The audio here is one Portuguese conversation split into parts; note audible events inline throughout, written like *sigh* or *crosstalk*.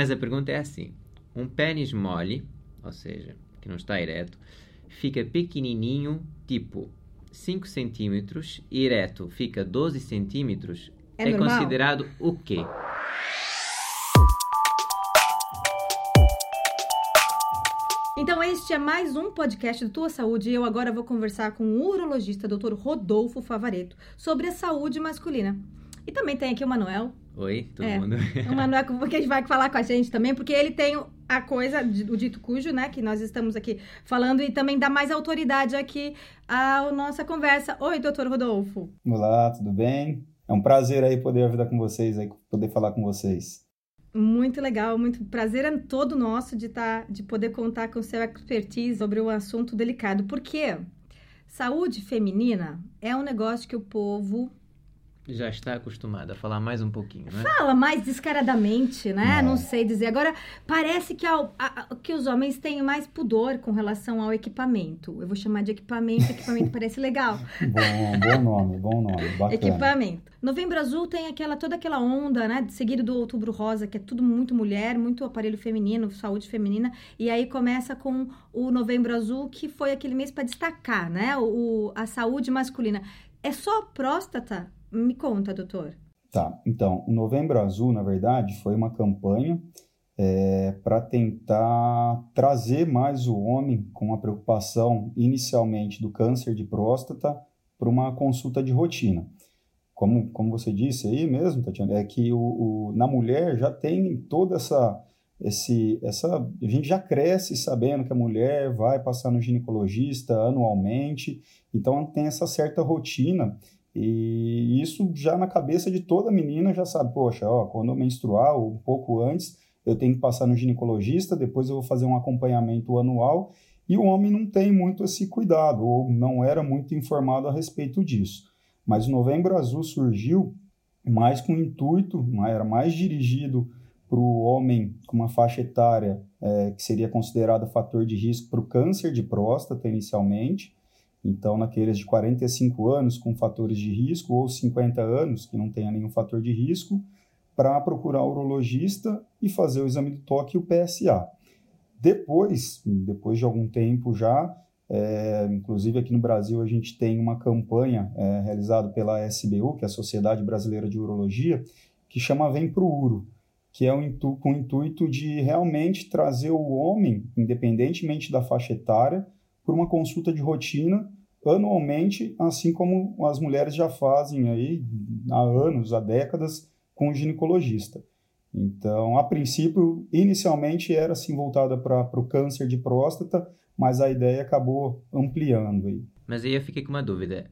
Mas a pergunta é assim: um pênis mole, ou seja, que não está ereto, fica pequenininho, tipo 5 centímetros, e ereto fica 12 centímetros, É é, considerado o quê? Então, este é mais um podcast do Tua Saúde e eu agora vou conversar com o urologista Dr. Rodolfo Favareto sobre a saúde masculina. E também tem aqui o Manuel. Oi, todo É. mundo? *laughs* O Manuel que a gente vai falar com a gente também, porque ele tem a coisa, o dito cujo, né, que nós estamos aqui falando e também dá mais autoridade aqui à nossa conversa. Oi, doutor Rodolfo. Olá, tudo bem? É um prazer aí poder ajudar com vocês, aí, poder falar com vocês. Muito legal, muito prazer é todo nosso de tá, de poder contar com o seu expertise sobre um assunto delicado. Porque saúde feminina é um negócio que o povo Já está acostumado a falar mais um pouquinho, né? fala mais descaradamente, né? É. Não sei dizer. Agora, parece que, ao- a- que os homens têm mais pudor com relação ao equipamento. Eu vou chamar de equipamento, equipamento parece legal. *laughs* Bom, bom nome, bom nome, bacana. Equipamento. Novembro Azul tem aquela toda aquela onda, né? Seguido do Outubro Rosa, que é tudo muito mulher, muito aparelho feminino, saúde feminina. E aí começa com o Novembro Azul, que foi aquele mês para destacar, né? O, o- a saúde masculina. É só a próstata? Me conta, doutor. Tá, então, o Novembro Azul, na verdade, foi uma campanha para tentar trazer mais o homem com a preocupação inicialmente do câncer de próstata para uma consulta de rotina. Como, como você disse aí mesmo, Tatiana, é que o, o- na mulher já tem toda essa, esse, essa. A gente já cresce sabendo que a mulher vai passar no ginecologista anualmente, então tem essa certa rotina e isso já na cabeça de toda menina já sabe, poxa, ó, quando eu menstruar ou um pouco antes, eu tenho que passar no ginecologista, depois eu vou fazer um acompanhamento anual, e o homem não tem muito esse cuidado, ou não era muito informado a respeito disso. Mas o Novembro Azul surgiu mais com intuito, era mais dirigido para o homem com uma faixa etária eh, que seria considerada fator de risco para o câncer de próstata inicialmente, então, naqueles de 45 anos com fatores de risco ou 50 anos que não tenha nenhum fator de risco, para procurar o urologista e fazer o exame do toque e o PSA. Depois, depois de algum tempo já, é, inclusive aqui no Brasil a gente tem uma campanha é, realizada pela SBU, que é a Sociedade Brasileira de Urologia, que chama Vem Pro Uro, que é intu com o intuito de realmente trazer o homem, independentemente da faixa etária, por uma consulta de rotina anualmente, assim como as mulheres já fazem aí há anos, há décadas, com o ginecologista. Então, a princípio, inicialmente era assim voltada para o câncer de próstata, mas a ideia acabou ampliando aí. Mas aí eu fiquei com uma dúvida.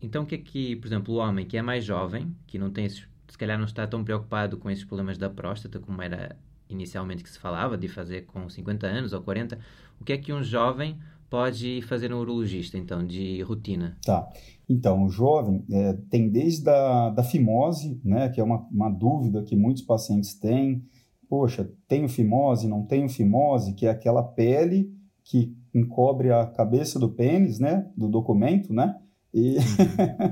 Então, o que é que, por exemplo, o homem que é mais jovem, que não tem, esses- se calhar não está tão preocupado com esses problemas da próstata como era inicialmente que se falava, de fazer com 50 anos ou 40, o que é que um jovem pode fazer no urologista, então, de rotina? Tá. Então, o jovem é, tem desde a da fimose, né, que é uma, uma dúvida que muitos pacientes têm. Poxa, tenho fimose, não tenho fimose, que é aquela pele que encobre a cabeça do pênis, né, do documento, né, e,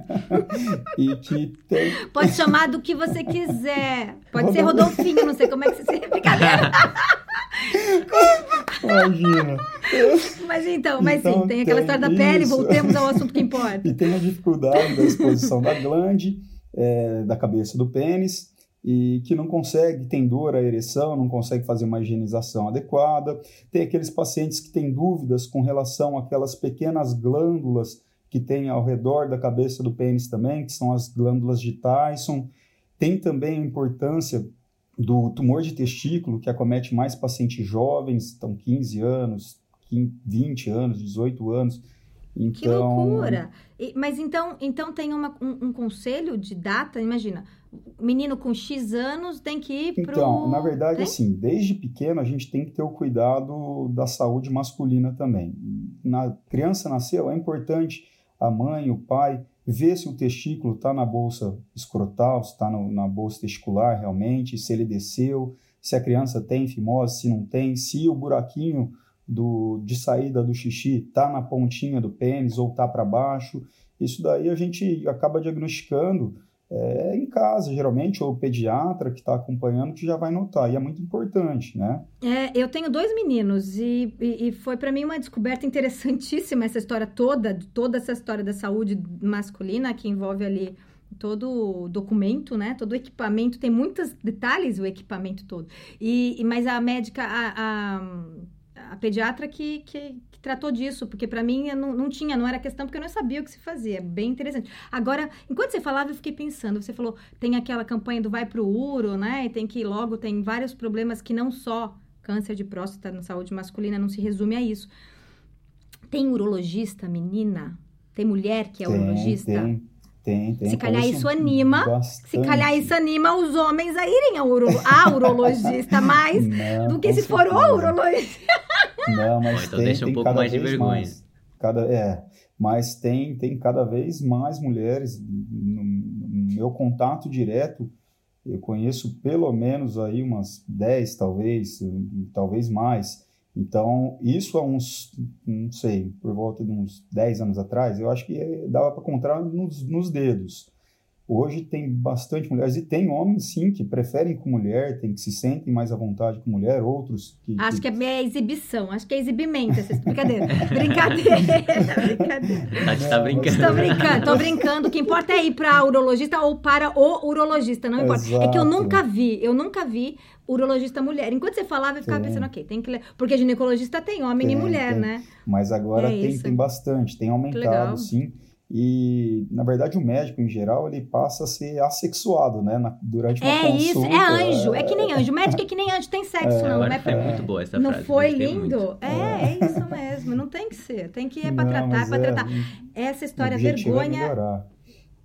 *laughs* e que tem... *laughs* Pode chamar do que você quiser. Pode ser Rodolfinho, não sei como é que você *laughs* se brincadeira. Imagina. *laughs* Mas então, mas sim, Então, tem aquela tem história da pele, isso. voltemos ao assunto que importa. *laughs* e tem a dificuldade da exposição da glande, é, da cabeça do pênis, e que não consegue, tem dor à ereção, não consegue fazer uma higienização adequada. Tem aqueles pacientes que têm dúvidas com relação àquelas pequenas glândulas que tem ao redor da cabeça do pênis também, que são as glândulas de Tyson. Tem também a importância do tumor de testículo, que acomete mais pacientes jovens, então 15 anos, 15, 20 anos, 18 anos. Que Então, loucura! E- mas então, então tem uma- um, um conselho de data? Imagina, menino com X anos tem que ir pro... Então, na verdade, Tem? assim, desde pequeno a gente tem que ter o cuidado da saúde masculina também. Na criança nasceu, é importante a mãe, o pai, ver se o testículo está na bolsa escrotal, se está na bolsa testicular realmente, se ele desceu, se a criança tem fimose, se não tem, se o buraquinho do, de saída do xixi está na pontinha do pênis ou está para baixo. Isso daí a gente acaba diagnosticando é em casa, geralmente, ou o pediatra que está acompanhando que já vai notar, e é muito importante, né? É, eu tenho dois meninos e, e, e foi para mim uma descoberta *laughs* interessantíssima essa história toda, toda essa história da saúde masculina que envolve ali todo o documento, né? Todo o equipamento, tem muitos detalhes o equipamento todo. E, mas a médica, a, a, a pediatra que, que, que, tratou disso, porque para mim não, não tinha, não era questão, porque eu não sabia o que se fazia. É bem interessante. Agora, enquanto você falava, eu fiquei pensando, você falou, tem aquela campanha do vai pro uro, né? E tem que ir logo, tem vários problemas que não só câncer de próstata na saúde masculina não se resume a isso. Tem urologista, menina? Tem mulher que é tem, urologista? Tem. Tem, tem. Se calhar isso anima. Bastante. Se calhar isso anima os homens a irem ao uro, a urologista mais *laughs* não, do que se for o urologista. Não, mas então tem, deixa um pouco mais de vergonha. Mais, cada, é, mas tem, tem cada vez mais mulheres no, no meu contato direto. Eu conheço pelo menos aí umas 10, talvez, talvez mais então, isso há uns, não sei, por volta de uns 10 anos atrás, eu acho que dava para contar nos, nos dedos. Hoje tem bastante mulheres e tem homens, sim, que preferem com mulher, tem que se sentem mais à vontade com mulher, outros que... Acho que, que é exibição, acho que é exibimento, essa *laughs* brincadeira. brincadeira, brincadeira. A gente tá brincando. Estou brincando, tô brincando. O que importa é ir para urologista ou para o urologista, não importa. Exato. É que eu nunca vi, eu nunca vi urologista mulher. Enquanto você falava, eu ficava tem. pensando, ok, tem que ler. Porque ginecologista tem homem tem, e mulher, tem. né? Mas agora é tem, tem bastante, tem aumentado, sim. E, na verdade, o médico, em geral, ele passa a ser assexuado, né? Na, durante uma é consulta. É isso, é anjo. É... é que nem anjo. O médico é que nem anjo, tem sexo, é, não. Agora é muito boa essa não frase. Não foi lindo? É, é, isso mesmo. Não tem que ser. Tem que ir para tratar, para é, tratar. Essa história, vergonha... É melhorar.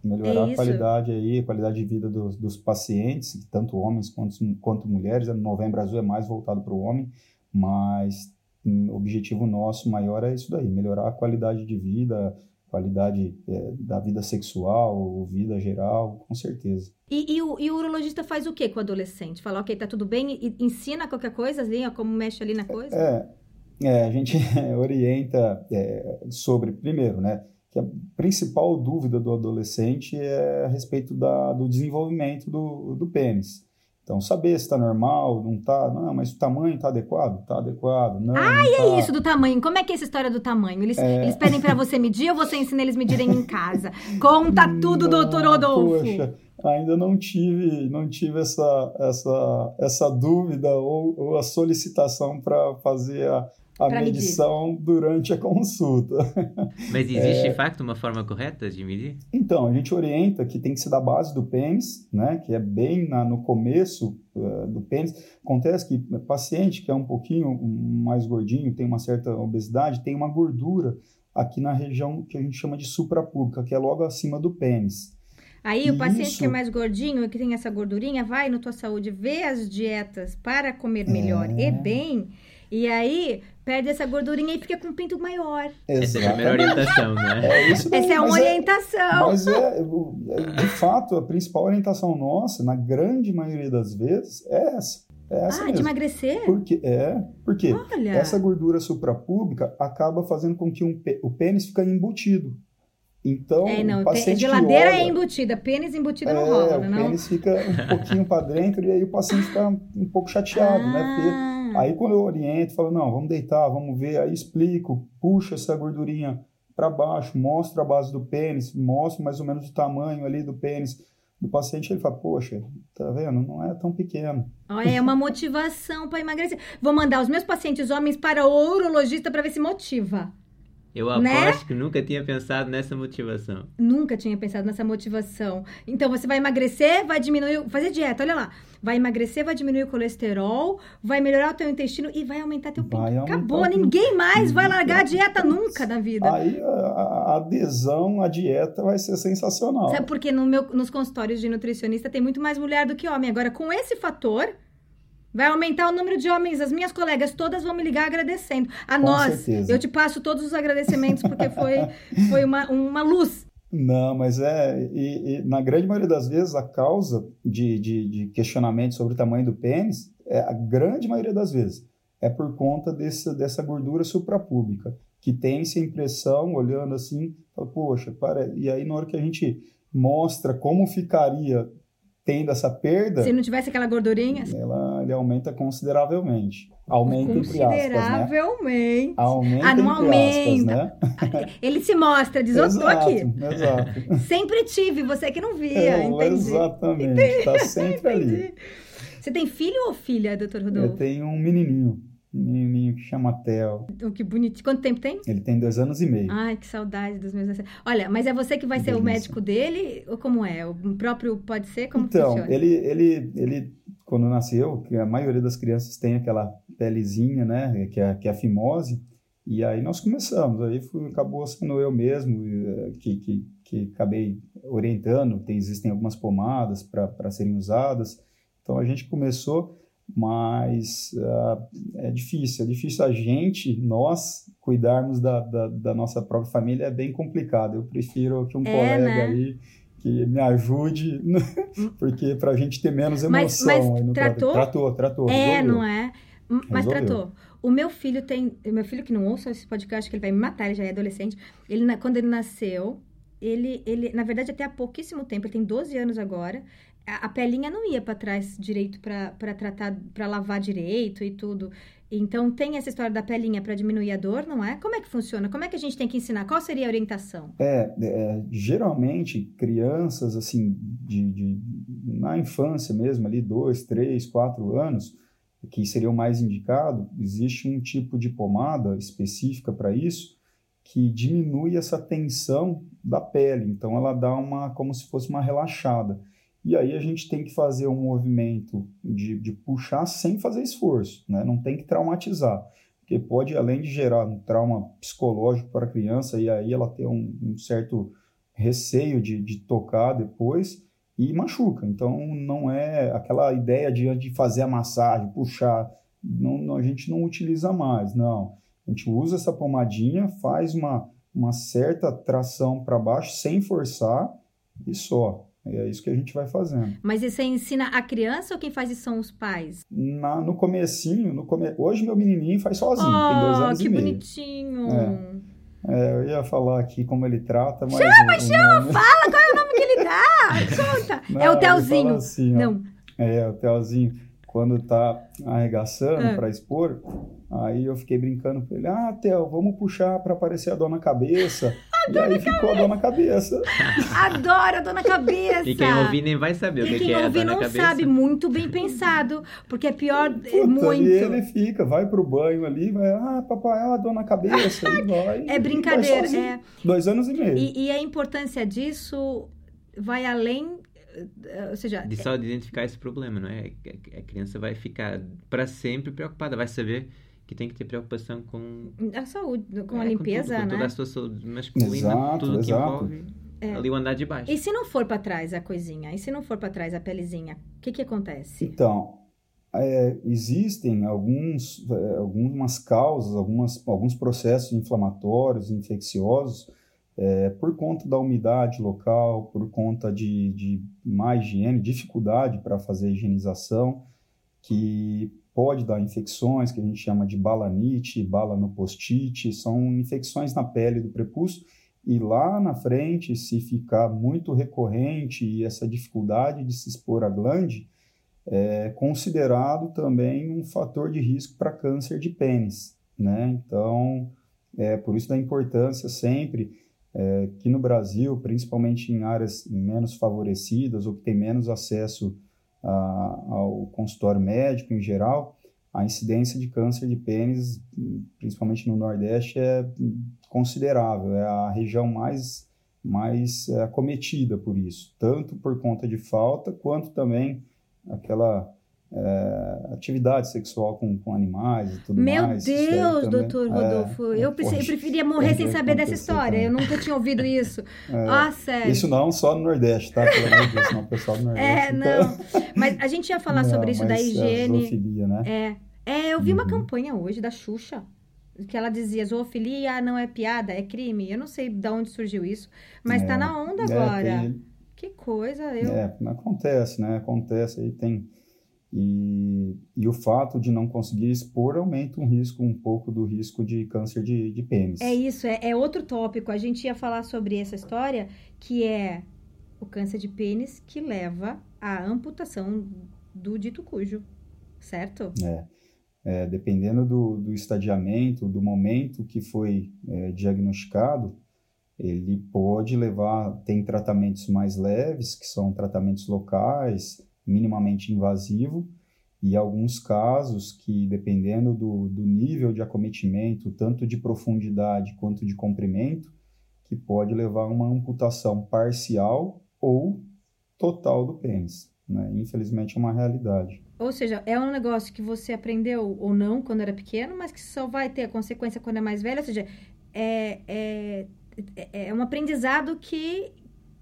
Melhorar a qualidade aí, a qualidade de vida dos, dos pacientes, tanto homens quanto, quanto mulheres. Novembro Azul é mais voltado para o homem, mas hum, o objetivo nosso maior é isso daí, melhorar a qualidade de vida, qualidade é, da vida sexual, vida geral, com certeza. E, e, o, e, o, urologista faz o que com o adolescente? Fala, ok, tá tudo bem, e ensina qualquer coisa, assim, como mexe ali na coisa? É, é a gente *laughs* orienta é, sobre, primeiro, né, que a principal dúvida do adolescente é a respeito da, do desenvolvimento do, do pênis. Então, saber se está normal, não está, não, mas o tamanho está adequado? Está adequado, não. Ah, e é tá. isso do tamanho. Como é que é essa história do tamanho? Eles, é... eles pedem para você medir ou você ensina eles medirem em casa? Conta *laughs* tudo, não, doutor Rodolfo. Poxa, ainda não tive, não tive essa, essa, essa dúvida ou, ou a solicitação para fazer a, a medição medir. durante a consulta. *laughs* Mas existe, é... de fato, uma forma correta de medir? Então, a gente orienta que tem que ser da base do pênis, né, que é bem na, no começo uh, do pênis. Acontece que paciente que é um pouquinho mais gordinho, tem uma certa obesidade, tem uma gordura aqui na região que a gente chama de suprapúbica, que é logo acima do pênis. Aí o paciente Isso. que é mais gordinho, que tem essa gordurinha, vai no Tua Saúde ver as dietas para comer melhor é... e bem. E aí, perde essa gordurinha e fica com um pinto maior. Essa é a primeira orientação, né? *laughs* É isso Essa é uma orientação. É, mas é, de fato, a principal orientação nossa, na grande maioria das vezes, é essa. É essa ah, mesmo. de emagrecer? Porque, é, porque Olha. essa gordura suprapúbica acaba fazendo com que um, o pênis fique embutido. Então, é, não, o paciente geladeira olha, é embutida, pênis embutida é, não rola, né? O pênis fica um pouquinho para dentro e aí o paciente fica um pouco chateado, ah. né? Porque aí quando eu oriento, falo, não, vamos deitar, vamos ver, aí explico, puxa essa gordurinha para baixo, mostro a base do pênis, mostro mais ou menos o tamanho ali do pênis do paciente, ele fala, poxa, tá vendo? Não é tão pequeno. É uma *laughs* motivação para emagrecer. Vou mandar os meus pacientes homens para o urologista para ver se motiva. Eu né? aposto né? que nunca tinha pensado nessa motivação. Nunca tinha pensado nessa motivação. Então você vai emagrecer, vai diminuir, fazer dieta, olha lá. Vai emagrecer, vai diminuir o colesterol, vai melhorar o teu intestino e vai aumentar teu pinto. Acabou, ninguém mais vai largar a dieta nunca na vida. Aí a, a adesão à dieta vai ser sensacional. Sabe porque no meu, nos consultórios de nutricionista tem muito mais mulher do que homem. Agora, com esse fator, Vai aumentar o número de homens. As minhas colegas todas vão me ligar agradecendo. A Com nós, certeza. eu te passo todos os agradecimentos porque foi, foi uma, uma luz. Não, mas é. E, e, na grande maioria das vezes, a causa de, de, de, questionamento sobre o tamanho do pênis, é, a grande maioria das vezes, é por conta desse, dessa gordura suprapúbica, que tem essa impressão, olhando assim, fala, poxa, para. E aí, na hora que a gente mostra como ficaria tendo essa perda. Se não tivesse aquela gordurinha. Ela, ele aumenta consideravelmente. Aumenta entre aspas, né? Consideravelmente. Aumenta ah, não aumenta. Aspas, né? *laughs* Ele se mostra, diz, eu tô aqui. Exato. *laughs* Sempre tive, você que não via, é, entendi. Exatamente, *laughs* entendi. tá sempre entendi. ali. Você tem filho ou filha, doutor Rodolfo? Eu tenho um menininho. Menininho que chama Theo. Oh, que bonitinho. Quanto tempo tem? Ele tem dois anos e meio. Ai, que saudade dos meus... Olha, mas é você que vai ser o médico dele? Ou como é? O próprio pode ser? Como então, funciona? ele, ele, ele, quando nasceu, que a maioria das crianças tem aquela pelezinha, né? Que é, que é a fimose. E aí nós começamos. Aí fui, acabou sendo eu mesmo eh, que, que, que acabei orientando. Tem, existem algumas pomadas para serem usadas. Então a gente começou mas uh, é difícil, é difícil a gente, nós, cuidarmos da, da, da, nossa própria família, é bem complicado. Eu prefiro que um é, colega né? aí que me ajude, *laughs* porque para a gente ter menos emoção. Mas, mas tratou? Tratou, tratou. É, resolveu. não é? Mas resolveu. tratou. O meu filho tem, o meu filho que não ouça esse podcast, que ele vai me matar, ele já é adolescente. Ele, quando ele nasceu, ele, ele, na verdade, até há pouquíssimo tempo, ele tem 12 anos agora, a, pelinha não ia para trás direito para tratar, para lavar direito e tudo. Então tem essa história da pelinha para diminuir a dor, não é? Como é que funciona? Como é que a gente tem que ensinar? Qual seria a orientação? É, é geralmente crianças assim de, de, na infância mesmo ali dois, três, quatro anos que seria o mais indicado, existe um tipo de pomada específica para isso que diminui essa tensão da pele. Então ela dá uma como se fosse uma relaxada. E aí a gente tem que fazer um movimento de, de puxar sem fazer esforço, né? Não tem que traumatizar, porque pode, além de gerar um trauma psicológico para a criança, e aí ela ter um, um certo receio de, de tocar depois, e machuca. Então não é aquela ideia de, de fazer a massagem, puxar, não, não, a gente não utiliza mais, não. A gente usa essa pomadinha, faz uma, uma certa tração para baixo sem forçar e só. E é isso que a gente vai fazendo. Mas você ensina a criança ou quem faz isso são os pais? Na, no comecinho, no come... hoje meu menininho faz sozinho, oh, tem dois anos que e meio. bonitinho! É. É, eu ia falar aqui como ele trata, mas... Chama, chama, nome... fala qual é o nome que ele dá! *laughs* Conta! Não, é o Telzinho. Assim, Não. É, o Telzinho, quando tá arregaçando é. para expor, aí eu fiquei brincando com ele, ah, Tel, vamos puxar para aparecer a dona cabeça. *laughs* e aí ficou a dona cabeça. Adoro a dona cabeça. E quem ouvir nem vai saber o que, que é a dona cabeça. Quem ouvir não sabe, muito bem pensado. Porque é pior, Puta, muito. E ele fica, vai pro banho ali, vai, ah, papai, ah, a dona cabeça. e vai, *laughs* é brincadeira, é. Dois anos e meio. E, e a importância disso vai além eh, ou seja, de só de identificar esse problema, não é? A criança vai ficar para sempre preocupada, vai saber que tem que ter preocupação com a saúde, com é, a limpeza, com tudo, com né? toda a sua saúde masculina, exato, tudo que exato. envolve é. ali o andar de baixo. E se não for para trás a coisinha? E se não for para trás a pelezinha? O que que acontece? Então, é, existem alguns, é, algumas causas, algumas, alguns processos inflamatórios, infecciosos, é, por conta da umidade local, por conta de, de má higiene, dificuldade para fazer a higienização, que pode dar infecções que a gente chama de balanite, balanopostite, são infecções na pele do prepúcio e lá na frente, se ficar muito recorrente e essa dificuldade de se expor à glande, é considerado também um fator de risco para câncer de pênis, né? Então, é por isso da importância sempre é, que no Brasil, principalmente em áreas menos favorecidas ou que tem menos acesso ao consultório médico em geral, a incidência de câncer de pênis, principalmente no Nordeste, é considerável. É a região mais, mais é, acometida por isso, tanto por conta de falta, quanto também aquela é, atividade sexual com, com animais e tudo Meu mais. Meu Deus, doutor Rodolfo, é, eu, eu preferia morrer sem saber dessa história. Também. Eu nunca tinha ouvido *laughs* isso. É, ah, sério. Isso não só no Nordeste, tá? Pelo amor de Deus, não, pessoal do é, Nordeste. É, não. Mas a gente ia falar *laughs* não, sobre isso da higiene. Zoofilia, né? É. É, eu vi uhum. uma campanha hoje da Xuxa que ela dizia zoofilia não é piada, é crime. Eu não sei de onde surgiu isso, mas tá na onda agora. Tem... Que coisa, eu... É, acontece, né? Acontece aí, tem e, e o fato de não conseguir expor aumenta um risco, um pouco do risco de câncer de, de pênis. É isso, é, é outro tópico. A gente ia falar sobre essa história, que é o câncer de pênis que leva à amputação do dito cujo, certo? É. é dependendo do, do estadiamento, do momento que foi é, diagnosticado, ele pode levar, tem tratamentos mais leves, que são tratamentos locais, minimamente invasivo, e alguns casos que, dependendo do, do nível de acometimento, tanto de profundidade quanto de comprimento, que pode levar a uma amputação parcial ou total do pênis. Né? Infelizmente é uma realidade. Ou seja, é um negócio que você aprendeu ou não quando era pequeno, mas que só vai ter a consequência quando é mais velho. Ou seja, é, é, é um aprendizado que,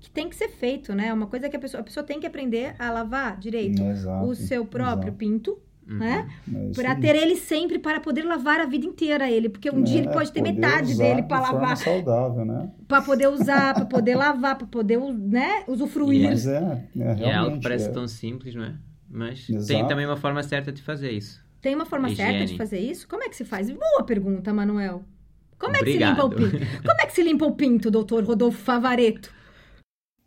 que tem que ser feito, né? É uma coisa que a pessoa, a pessoa tem que aprender a lavar direito exato, o seu próprio exato. pinto, uhum. né? É para ter ele sempre para poder lavar a vida inteira ele, porque um é, dia ele pode ter metade dele para lavar. saudável, né? Para poder usar, para poder lavar, para poder, né, usufruir. Mas é, é, é algo que parece tão simples, não é? Mas exato. tem também uma forma certa de fazer isso. Tem uma forma Higiene. certa de fazer isso? Como é que se faz? Boa pergunta, Manuel. Como Obrigado. é que se limpa o pinto? Como é que se limpa o pinto, doutor Rodolfo Favareto?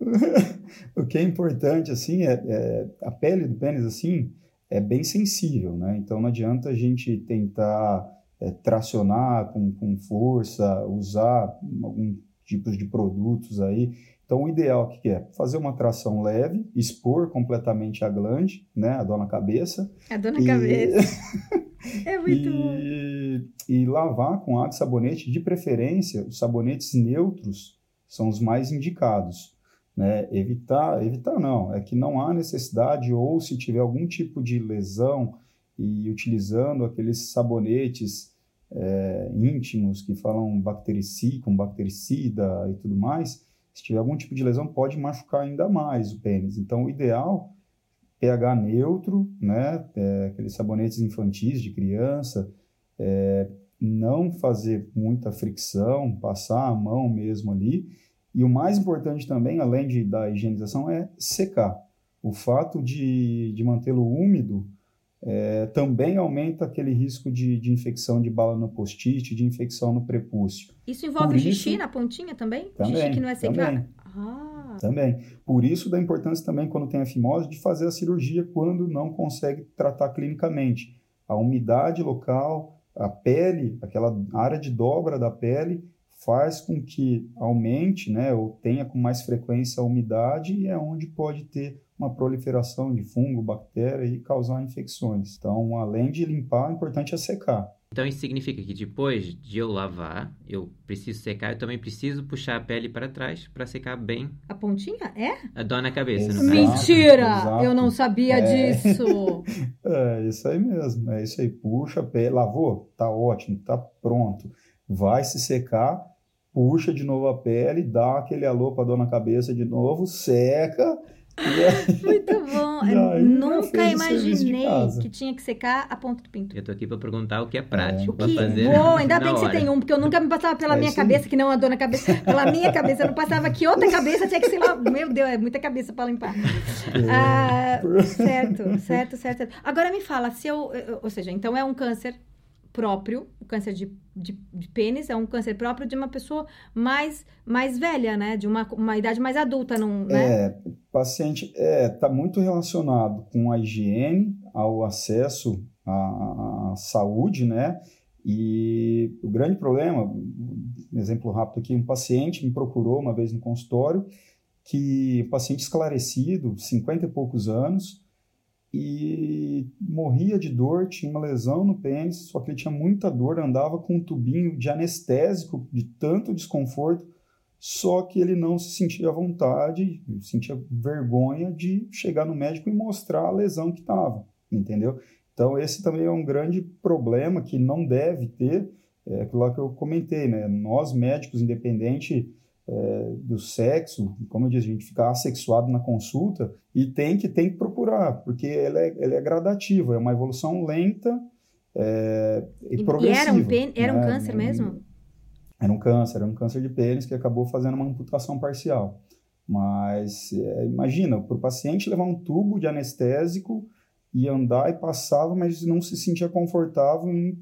*laughs* o que é importante, assim, é, é, a pele do pênis, assim, é bem sensível, né? Então não adianta a gente tentar é, tracionar com, com força, usar algum tipos de produtos aí. Então o ideal que é fazer uma tração leve, expor completamente a glande, né? A dor na cabeça. A dor na e... cabeça. *laughs* é muito e... e lavar com água e sabonete, de preferência, os sabonetes neutros são os mais indicados. Né? Evitar, evitar não, é que não há necessidade, ou se tiver algum tipo de lesão e utilizando aqueles sabonetes é, íntimos que falam bactericida, com bactericida e tudo mais, se tiver algum tipo de lesão, pode machucar ainda mais o pênis. Então, o ideal, pH neutro, né? É, aqueles sabonetes infantis de criança, é, não fazer muita fricção, passar a mão mesmo ali, e o mais importante também, além de, da higienização, é secar. O fato de, de mantê-lo úmido é, também aumenta aquele risco de, de infecção de bala no post-it, de infecção no prepúcio. Isso envolve Por xixi isso, na pontinha também? também xixi que não é secado? Também. Ah. também. Por isso da importância também, quando tem a fimose, de fazer a cirurgia quando não consegue tratar clinicamente. A umidade local, a pele, aquela área de dobra da pele, faz com que aumente, né, ou tenha com mais frequência a umidade e é onde pode ter uma proliferação de fungo, bactéria e causar infecções. Então, além de limpar, o importante é secar. Então, isso significa que depois de eu lavar, eu preciso secar, eu também preciso puxar a pele para trás para secar bem. A pontinha? É? A dor na cabeça, exato, Mentira! Exato. Eu não sabia é. disso! *laughs* é, isso aí mesmo. É isso aí. Puxa a pele, lavou? Tá ótimo, tá pronto. Vai se secar puxa de novo a pele, dá aquele alô para dor na cabeça de novo, seca. Aí, *laughs* Muito bom. Nunca imaginei que tinha que secar a ponta do pinto. Eu tô aqui para perguntar o que é prático é. fazer. Bom, ainda bem que você tem um, porque eu nunca me passava pela é minha cabeça, aí. que não a dor na cabeça. Pela minha cabeça, eu não passava que outra cabeça tinha que ser lá. Meu Deus, é muita cabeça para limpar. É. Ah, certo, certo, certo. Agora me fala, se eu. Ou seja, então é um câncer próprio, o câncer de, de, de, pênis é um câncer próprio de uma pessoa mais, mais velha, né? De uma, uma idade mais adulta, não, né? É, paciente é, tá muito relacionado com a higiene, ao acesso à, à saúde, né? E o grande problema, um exemplo rápido aqui, um paciente me procurou uma vez no consultório, que paciente esclarecido, 50 e poucos anos, e morria de dor, tinha uma lesão no pênis, só que ele tinha muita dor, andava com um tubinho de anestésico, de tanto desconforto, só que ele não se sentia à vontade, sentia vergonha de chegar no médico e mostrar a lesão que estava, entendeu? Então esse também é um grande problema que não deve ter, é aquilo lá que eu comentei, né? Nós médicos, independente é, do sexo, como eu disse, a gente fica assexuado na consulta e tem que, tem que procurar, porque ela é, ela é gradativa, é uma evolução lenta é, e, e progressiva. E era um, pen, era um né? câncer mesmo? Era um câncer, era um câncer de pênis que acabou fazendo uma amputação parcial. Mas é, imagina, para o paciente levar um tubo de anestésico e andar e passava, mas não se sentia confortável em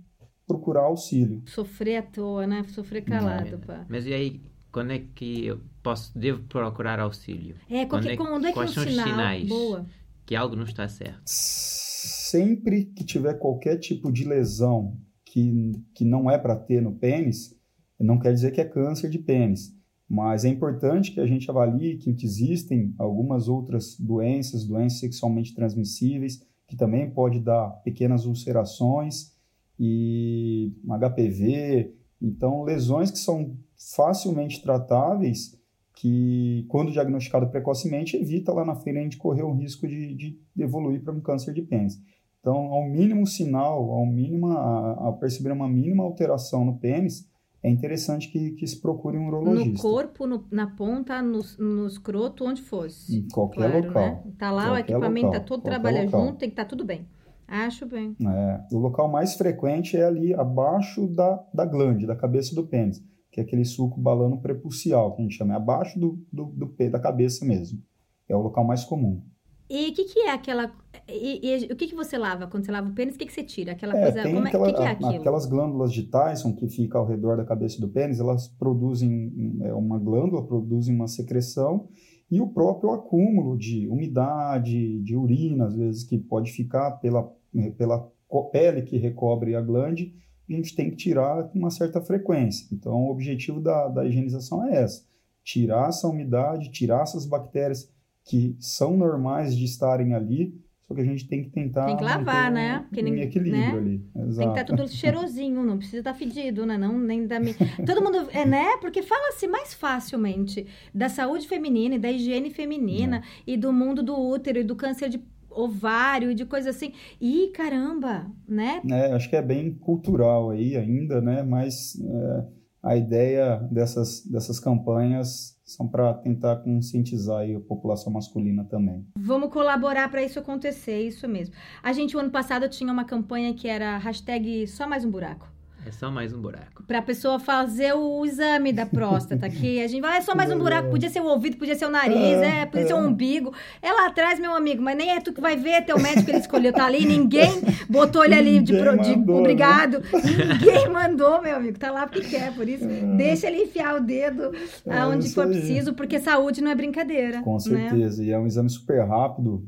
procurar auxílio. Sofrer à toa, né? Sofrer calado, é. pá. Mas e aí, quando é que eu posso, devo procurar auxílio? É, quando, é, quando é que quais é um são os sinal? sinais Boa. que algo não está certo? Sempre que tiver qualquer tipo de lesão que, que não é para ter no pênis, não quer dizer que é câncer de pênis. Mas é importante que a gente avalie que existem algumas outras doenças, doenças sexualmente transmissíveis, que também pode dar pequenas ulcerações e HPV. Então, lesões que são facilmente tratáveis, que quando diagnosticado precocemente, evita lá na frente a gente correr o risco de, de evoluir para um câncer de pênis. Então, ao mínimo sinal, ao, mínima, ao perceber uma mínima alteração no pênis, é interessante que, que se procure um urologista. No corpo, no, na ponta, no, no escroto, onde fosse. Em qualquer Claro, local. né? Tá lá, o equipamento local, tá todo, trabalha local. junto, tem que estar tudo bem. Acho bem. É, o local mais frequente é ali abaixo da, da glande, da cabeça do pênis, que é aquele suco balano prepulcial, que a gente chama, é abaixo do, do, do pé, da cabeça mesmo. É o local mais comum. E o que, que é aquela. E, e o que, que você lava quando você lava o pênis? O que, que você tira? Aquela É, coisa. como é, aquela- o que, que é aquilo? aquelas glândulas de Tyson que ficam ao redor da cabeça do pênis, elas produzem é, uma glândula, produzem uma secreção e o próprio acúmulo de umidade, de urina, às vezes que pode ficar pela, pela co- pele que recobre a glande, a gente tem que tirar com uma certa frequência. Então, o objetivo da, da higienização é essa: tirar essa umidade, tirar essas bactérias que são normais de estarem ali, só que a gente tem que tentar Tem que lavar, um- né? Porque em ninguém- equilíbrio né? ali. Tem que Exato. estar tudo cheirosinho, não precisa estar fedido, né? Não, nem da *laughs* Todo mundo, é, né? Porque fala-se mais facilmente da saúde feminina e da higiene feminina e do mundo do útero e do câncer de ovário e de coisa assim. Ih, caramba, né? É, acho que é bem cultural aí ainda, né? Mas é, a ideia dessas, dessas campanhas são para tentar conscientizar a população masculina também. Vamos colaborar para isso acontecer, isso mesmo. A gente, o ano passado, tinha uma campanha que era hashtag só mais um buraco. É só mais um buraco. Pra pessoa fazer o exame da próstata, que a gente vai, é só mais um buraco, podia ser o ouvido, podia ser o nariz, É, é, podia ser é. o umbigo. É lá atrás, meu amigo, mas nem é tu que vai ver, é teu médico que ele escolheu, tá ali, ninguém botou ele ali de, pro- de mandou, né? obrigado. Ninguém mandou, meu amigo, tá lá porque quer, por isso, deixa ele enfiar o dedo É aonde for aí. preciso, porque saúde não é brincadeira. Com né? certeza. E é um exame super rápido,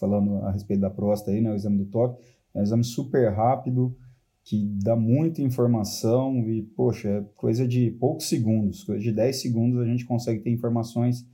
falando a respeito da próstata aí, né? O exame do toque, é um exame super rápido, que dá muita informação e, poxa, é coisa de poucos segundos, coisa de 10 segundos a gente consegue ter informações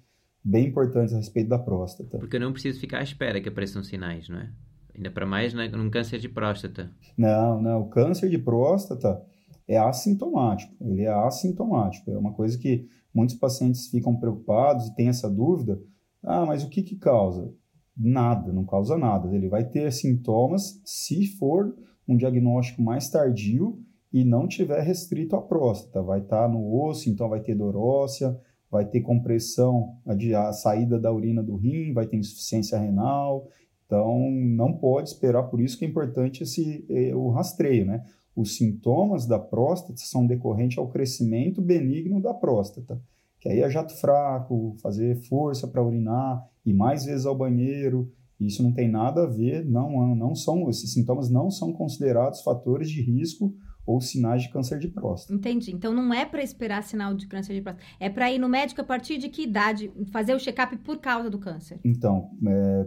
bem importantes a respeito da próstata. Porque eu não preciso ficar à espera que apareçam sinais, não é? Ainda para mais né, num câncer de próstata. Não, não. O câncer de próstata é assintomático. Ele é assintomático. É uma coisa que muitos pacientes ficam preocupados e têm essa dúvida. Ah, mas o que que causa? Nada, não causa nada. Ele vai ter sintomas se for um diagnóstico mais tardio e não tiver restrito à próstata. Vai estar no osso, então vai ter dor óssea, vai ter compressão, a, a saída da urina do rim, vai ter insuficiência renal. Então, não pode esperar, por isso que é importante esse, eh, o rastreio, né? Os sintomas da próstata são decorrentes ao crescimento benigno da próstata, que aí é jato fraco, fazer força para urinar, ir mais vezes ao banheiro, isso não tem nada a ver, não, não são, esses sintomas não são considerados fatores de risco ou sinais de câncer de próstata. Entendi. Então não é pra esperar sinal de câncer de próstata. É pra ir no médico a partir de que idade fazer o check-up por causa do câncer. Então, é,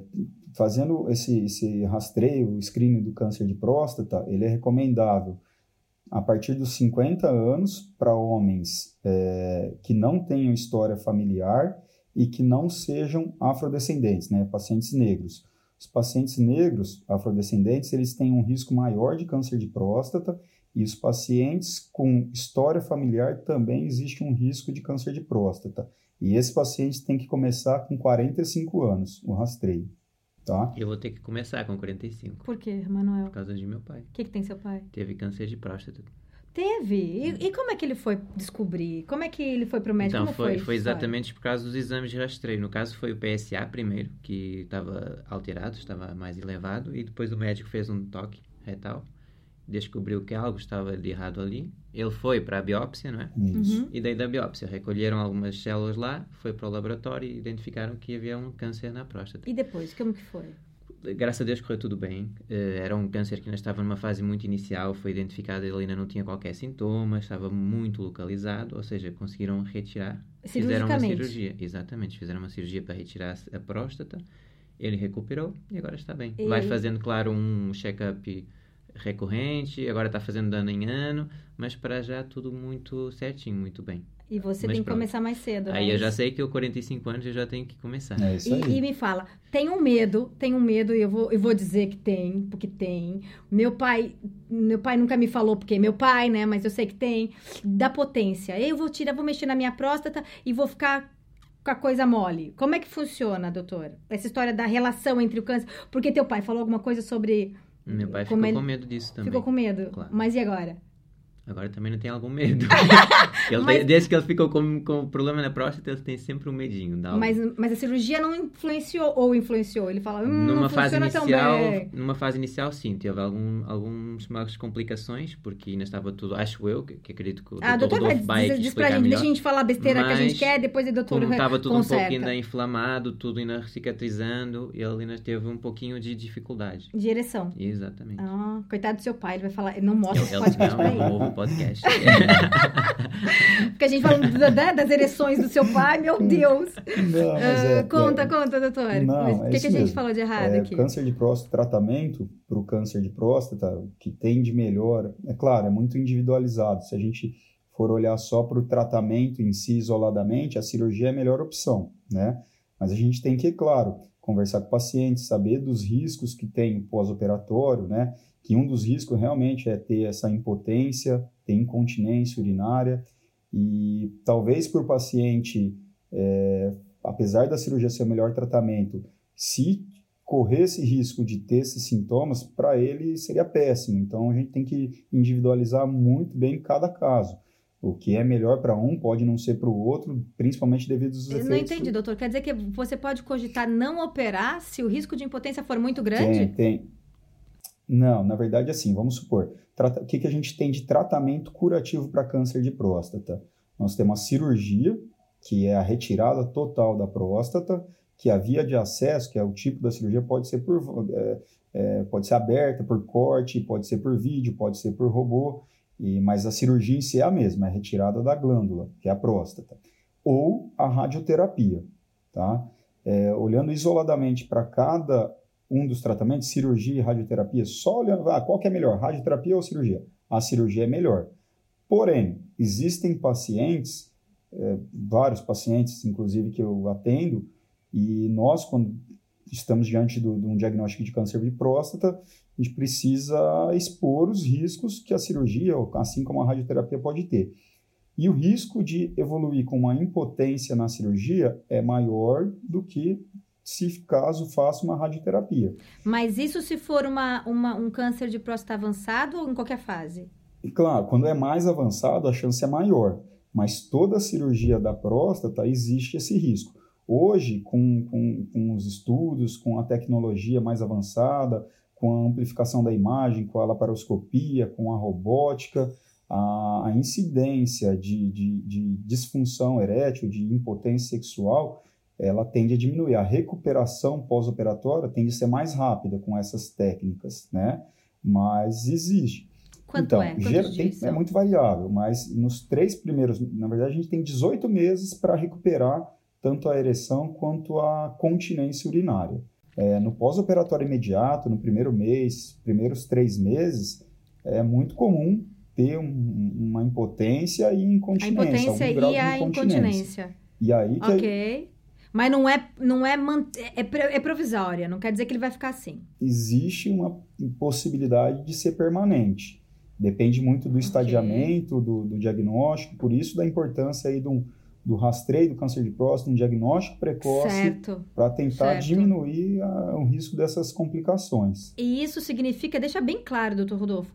fazendo esse, esse rastreio, o screening do câncer de próstata, ele é recomendável a partir dos 50 anos para homens é, que não tenham história familiar e que não sejam afrodescendentes, né, pacientes negros. Os pacientes negros, afrodescendentes, eles têm um risco maior de câncer de próstata e os pacientes com história familiar também existe um risco de câncer de próstata. E esse paciente tem que começar com 45 anos, o rastreio, tá? Eu vou ter que começar com 45, Por quê, Manuel? por causa de meu pai. O que, que tem seu pai? Teve câncer de próstata. Teve. E, e como é que ele foi descobrir? Como é que ele foi pro médico? Então, como foi, foi, foi exatamente por causa dos exames de rastreio. No caso, foi o PSA primeiro, que estava alterado, estava mais elevado, e depois o médico fez um toque retal, descobriu que algo estava de errado ali. Ele foi para a biópsia, não é? Isso. Uhum. E daí da biópsia recolheram algumas células lá, foi para o laboratório e identificaram que havia um câncer na próstata. E depois, como que foi? Graças a Deus correu tudo bem. Uh, era um câncer que ainda estava numa fase muito inicial, foi identificado, ele ainda não tinha qualquer sintoma, estava muito localizado, ou seja, conseguiram retirar. Fizeram uma cirurgia, exatamente, fizeram uma cirurgia para retirar a próstata. Ele recuperou e agora está bem. E... Vai fazendo, claro, um check-up recorrente, agora está fazendo dano em ano, mas para já tudo muito certinho, muito bem. E você Mas tem que pronto. começar mais cedo. Aí né? eu já sei que eu 45 anos eu já tenho que começar. É isso aí. E, e me fala, tem um medo, tem um medo, e eu vou, eu vou dizer que tem, porque tem. Meu pai, meu pai nunca me falou porque é meu pai, né? Mas eu sei que tem. Da potência. Eu vou tirar, vou mexer na minha próstata e vou ficar com a coisa mole. Como é que funciona, doutor? Essa história da relação entre o câncer. Porque teu pai falou alguma coisa sobre. Meu pai ficou ele... com medo disso também. Ficou com medo? Claro. Mas e agora? Agora também não tem algum medo. *laughs* ele, mas... Desde que ele ficou com, com problema na próstata, ele tem sempre um medinho. Mas, mas a cirurgia não influenciou ou influenciou? Ele fala, hum, numa não fase inicial, Numa fase inicial, sim. Teve algum, algumas complicações, porque ainda estava tudo, acho eu, que, que acredito que o ah, doutor Rodolfo vai diz, diz pra gente, melhor. deixa a gente falar a besteira mas, que a gente quer, depois o doutor como estava tudo conserta. um pouquinho ainda inflamado, tudo ainda cicatrizando, ele ainda teve um pouquinho de dificuldade. De ereção. Exatamente. Ah, coitado do seu pai, ele vai falar, não mostra esse podcast pra ele. Podcast. *laughs* Porque a gente fala né, das ereções do seu pai, meu Deus. Não, é, uh, conta, é, conta, doutor. Não, o que, é que a gente falou de errado é, aqui? Câncer de próstata, tratamento para o câncer de próstata, que tem de melhor, é claro, é muito individualizado. Se a gente for olhar só para o tratamento em si isoladamente, a cirurgia é a melhor opção, né? Mas a gente tem que, claro, conversar com o paciente, saber dos riscos que tem pós-operatório, né? Que um dos riscos realmente é ter essa impotência, ter incontinência urinária e talvez para o paciente, é, apesar da cirurgia ser o melhor tratamento, se correr esse risco de ter esses sintomas, para ele seria péssimo. Então a gente tem que individualizar muito bem cada caso. O que é melhor para um pode não ser para o outro, principalmente devido aos efeitos. Não entendi, doutor. Quer dizer que você pode cogitar não operar se o risco de impotência for muito grande? Tem, tem. Não, na verdade, assim, vamos supor, o que, que a gente tem de tratamento curativo para câncer de próstata? Nós temos a cirurgia, que é a retirada total da próstata, que a via de acesso, que é o tipo da cirurgia, pode ser por é, é, pode ser aberta por corte, pode ser por vídeo, pode ser por robô, e, mas a cirurgia em si é a mesma, é a retirada da glândula, que é a próstata, ou a radioterapia, tá? É, olhando isoladamente para cada um dos tratamentos, cirurgia e radioterapia, só olhando, ah, qual que é melhor, radioterapia ou cirurgia? A cirurgia é melhor. Porém, existem pacientes, é, vários pacientes, inclusive, que eu atendo, e nós, quando estamos diante do, de um diagnóstico de câncer de próstata, a gente precisa expor os riscos que a cirurgia, assim como a radioterapia, pode ter. E o risco de evoluir com uma impotência na cirurgia é maior do que se caso faça uma radioterapia. Mas isso se for uma, uma, um câncer de próstata avançado ou em qualquer fase? E claro, quando é mais avançado, a chance é maior. Mas toda cirurgia da próstata existe esse risco. Hoje, com, com, com os estudos, com a tecnologia mais avançada, com a amplificação da imagem, com a laparoscopia, com a robótica, a, a incidência de, de, de disfunção erétil, de impotência sexual, ela tende a diminuir. A recuperação pós-operatória tende a ser mais rápida com essas técnicas, né? Mas existe. Quanto então, é? Tem, é muito variável, mas nos três primeiros, na verdade, a gente tem 18 meses para recuperar tanto a ereção quanto a continência urinária. É, no pós-operatório imediato, no primeiro mês, primeiros três meses, é muito comum ter um, uma impotência e incontinência. A impotência e a incontinência. E aí que ok. Mas não é, não é, é, é provisória, não quer dizer que ele vai ficar assim. Existe uma possibilidade de ser permanente. Depende muito do okay. estadiamento, do, do, diagnóstico, por isso da importância aí do, do rastreio do câncer de próstata, um diagnóstico precoce, para tentar certo. diminuir a, o risco dessas complicações. E isso significa, deixa bem claro, doutor Rodolfo,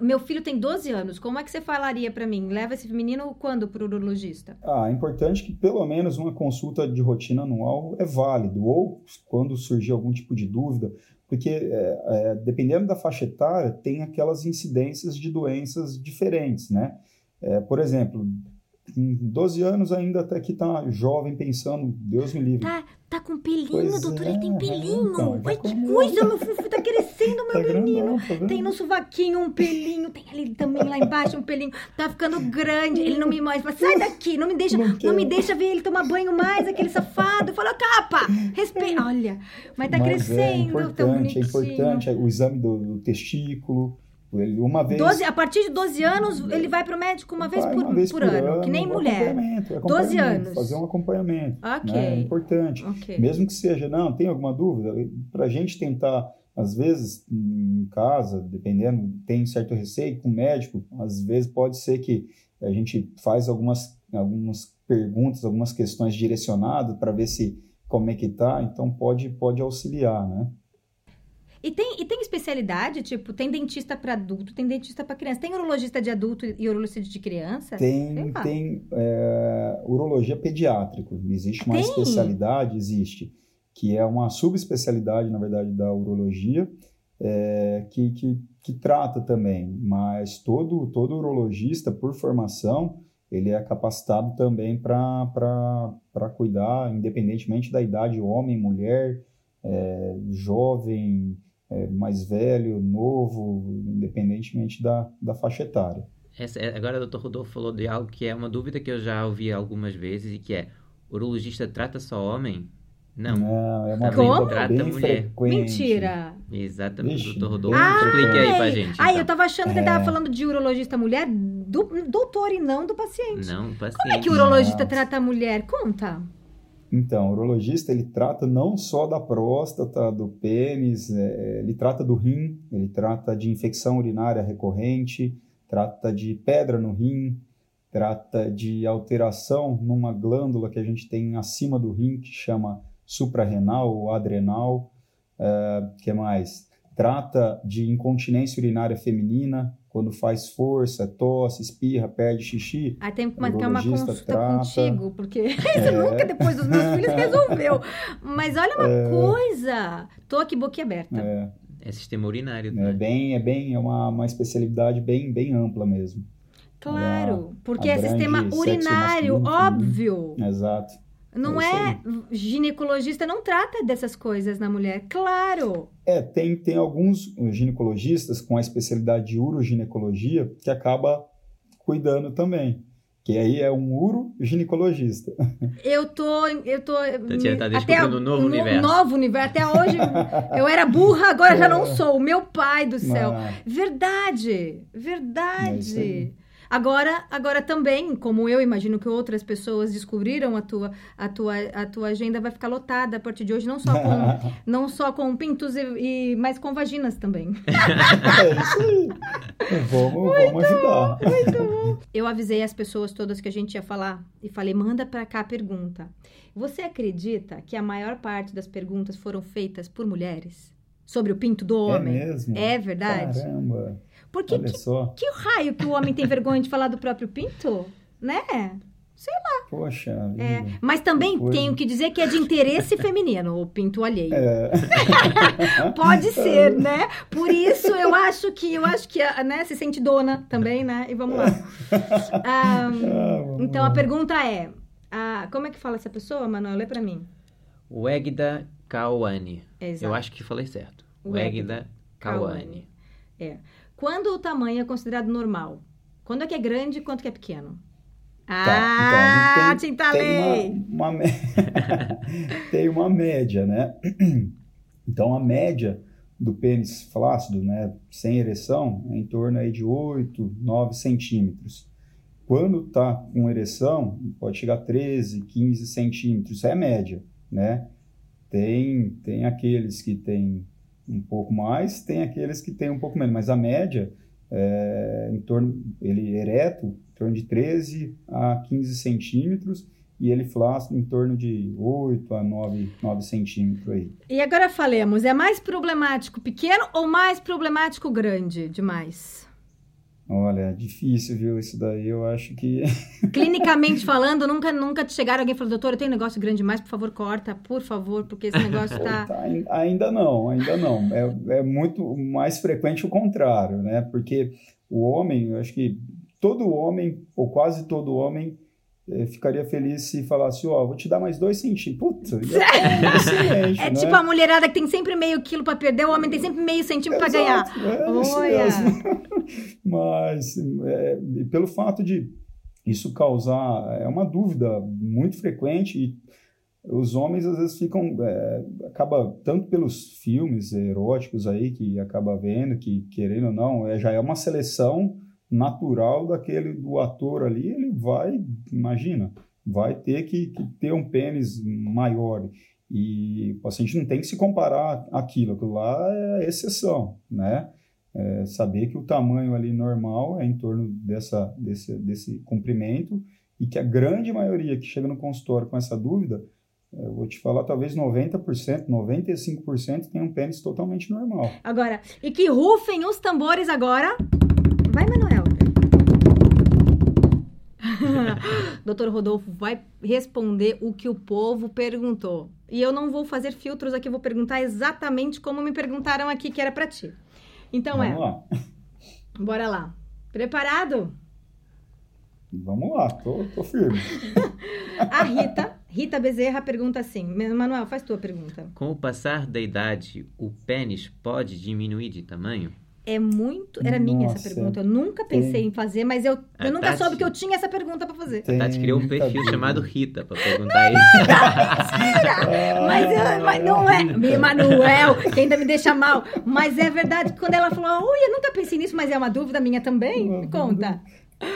meu filho tem 12 anos, como é que você falaria para mim? Leva esse menino quando para o urologista? Ah, é importante que pelo menos uma consulta de rotina anual é válido, ou quando surgir algum tipo de dúvida, porque é, é, dependendo da faixa etária, tem aquelas incidências de doenças diferentes, né? É, por exemplo, com 12 anos ainda até que tá jovem pensando, Deus me livre. Tá, tá com pelinho, Pois doutor, é, ele tem pelinho. então, Ai, que coisa, meu filho tá crescendo, *laughs* meu Tá menino. grandão, tá? Tem no sovaquinho um pelinho, tem ali também lá embaixo um pelinho. Tá ficando grande. Ele não me mostra. Fala, sai daqui, não me deixa, Não não, me deixa ver ele tomar banho mais, aquele safado. Fala, capa, respeita. Olha, mas tá Mas crescendo, é tão importante, é bonitinho. importante o exame do, do testículo. Ele, uma vez 12, a partir de 12 anos, ele vai pro médico uma vez, por, uma vez por ano, que nem mulher. acompanhamento, 12 acompanhamento, anos. Fazer um acompanhamento. Né? É importante. Ok. Mesmo que seja, não, tem alguma dúvida? Para a gente tentar, às vezes, em casa, dependendo, tem certo receio com o médico, às vezes pode ser que a gente faz algumas, algumas perguntas, algumas questões direcionadas para ver se como é que tá, então pode, pode auxiliar, né? E tem, e tem especialidade, tipo, tem dentista para adulto, tem dentista para criança. Tem urologista de adulto e urologista de criança? Tem, tem é, urologia pediátrica. Existe uma Tem? especialidade, existe, que é uma subespecialidade, na verdade, da urologia, é, que, que, que trata também. Mas todo, todo urologista, por formação, ele é capacitado também para cuidar, independentemente da idade, homem, mulher, é, jovem, é, mais velho, novo, independentemente da, da faixa etária. Essa, é- agora o Dr. Rodolfo falou de algo que é uma dúvida que eu já ouvi algumas vezes e que é: urologista trata só homem? Não. Não, é uma Como? Trata bem mulher. frequente. Mentira. Exatamente, Vixe, Dr. Rodolfo. bem Explique aí pra gente. Ai, então. eu tava achando que ele tava É. falando de urologista mulher, do doutor e não do paciente. Não, paciente. Como é que o urologista Não. trata a mulher? Conta. Então, o urologista ele trata não só da próstata, do pênis, é, ele trata do rim, ele trata de infecção urinária recorrente, trata de pedra no rim, trata de alteração numa glândula que a gente tem acima do rim, que chama suprarrenal ou adrenal. O que mais? Trata de incontinência urinária feminina, quando faz força, tosse, espirra, perde xixi. Aí tem que marcar uma consulta trata. contigo, porque *laughs* isso É. nunca depois dos meus filhos *laughs* resolveu. Mas olha uma coisa, tô aqui boquiaberta. É, É sistema urinário, É né? bem, é bem, é uma, uma especialidade bem, bem ampla mesmo. Claro, porque é sistema urinário, masculino, óbvio. Exato. Não É é ginecologista, não trata dessas coisas na mulher. Claro. É, tem, tem alguns ginecologistas com a especialidade de uroginecologia que acaba cuidando também. Que aí é um uroginecologista. *laughs* Eu tô, eu tô Tatiana tá até descobrindo um novo no- universo. Novo universo. Até hoje eu era burra, agora já não sou. Meu pai do céu. Mas, Verdade, É isso verdade. aí. Agora, agora também, como eu imagino que outras pessoas descobriram a tua, a tua, a tua agenda vai ficar lotada a partir de hoje, não só com, *laughs* não só com pintos e, e mas com vaginas também. *laughs* é isso aí. Vamos, vamos ajudar. Eu avisei as pessoas todas que a gente ia falar e falei, manda pra cá a pergunta. Você acredita que a maior parte das perguntas foram feitas por mulheres sobre o pinto do É homem? mesmo? É verdade? Caramba. Porque Olha que, só. que raio que o homem tem vergonha de falar do próprio pinto? Né? Poxa É, mas também Que coisa. tenho que dizer que é de interesse feminino o pinto alheio. É. *laughs* Pode ser, né? Por isso eu acho que eu acho que a- né, se sente dona também, né? E vamos lá. *laughs* Ah, Ah, vamos então lá. a pergunta é, ah, como é que fala essa pessoa, Manuel? Lê pra mim. Wegda Kawane. Exato. Eu acho que falei certo. Wegda Wegda Kawane. Quando o tamanho é considerado normal? Quando é que é grande e quanto que é pequeno? Tá, Ah, então tem, tintalei! tem uma, uma *laughs* tem uma média, né? *clears throat* Então a média do pênis flácido, né, sem ereção, é em torno aí de 8, 9 centímetros. Quando tá com ereção, pode chegar a 13, 15 centímetros, isso é média, né? Tem, tem aqueles que têm um pouco mais, tem aqueles que têm um pouco menos, mas a média é em torno, ele ereto, em torno de 13 a 15 centímetros, e ele flácido em torno de 8 a 9, 9 centímetros aí. E agora falemos, é mais problemático pequeno ou mais problemático grande demais? Olha, é difícil, viu? Isso daí eu acho que. *laughs* Clinicamente falando, nunca, nunca te chegaram alguém e falou, doutor, eu tenho um negócio grande demais, por favor, corta, por favor, porque esse negócio tá... Tá, ain- ainda não, ainda não. É, é muito mais frequente o contrário, né? Porque o homem, eu acho que todo homem, ou quase todo homem, eu ficaria feliz se falasse, ó, oh, vou te dar mais dois centímetros. Puta, é, *laughs* É né? tipo a mulherada que tem sempre meio quilo para perder, o homem tem sempre meio centímetro para ganhar. É, Olha. Mas, é, pelo fato de isso causar, é uma dúvida muito frequente e os homens às vezes ficam, é, acaba, tanto pelos filmes eróticos aí que acaba vendo, que querendo ou não, é, já é uma seleção natural daquele do ator ali, ele vai, imagina, vai ter que, que ter um pênis maior. E o paciente não tem que se comparar aquilo, aquilo lá é exceção, né? É saber que o tamanho ali normal é em torno dessa, desse, desse comprimento e que a grande maioria que chega no consultório com essa dúvida, eu vou te falar, talvez 90%, 95% tem um pênis totalmente normal. Agora, e que rufem os tambores agora. Vai, Manuel. *laughs* Doutor Rodolfo vai responder o que o povo perguntou. E eu não vou fazer filtros aqui, vou perguntar exatamente como me perguntaram aqui, que era para ti. Então Vamos é. Lá. Bora lá. Preparado? Vamos lá, tô, tô firme. *laughs* A Rita, Rita Bezerra pergunta assim: Manuel, faz tua pergunta. Com o passar da idade, o pênis pode diminuir de tamanho? É muito. Era minha essa pergunta. Eu nunca pensei tem... em fazer, mas eu, eu nunca Tati... soube que eu tinha essa pergunta para fazer. Tem... A Tati criou um perfil chamado Rita para perguntar não, isso. Não, mas, eu, mas não é. Manuel, que ainda me deixa mal. Mas é verdade que quando ela falou, ui, eu nunca pensei nisso, mas é uma dúvida minha também. Me conta.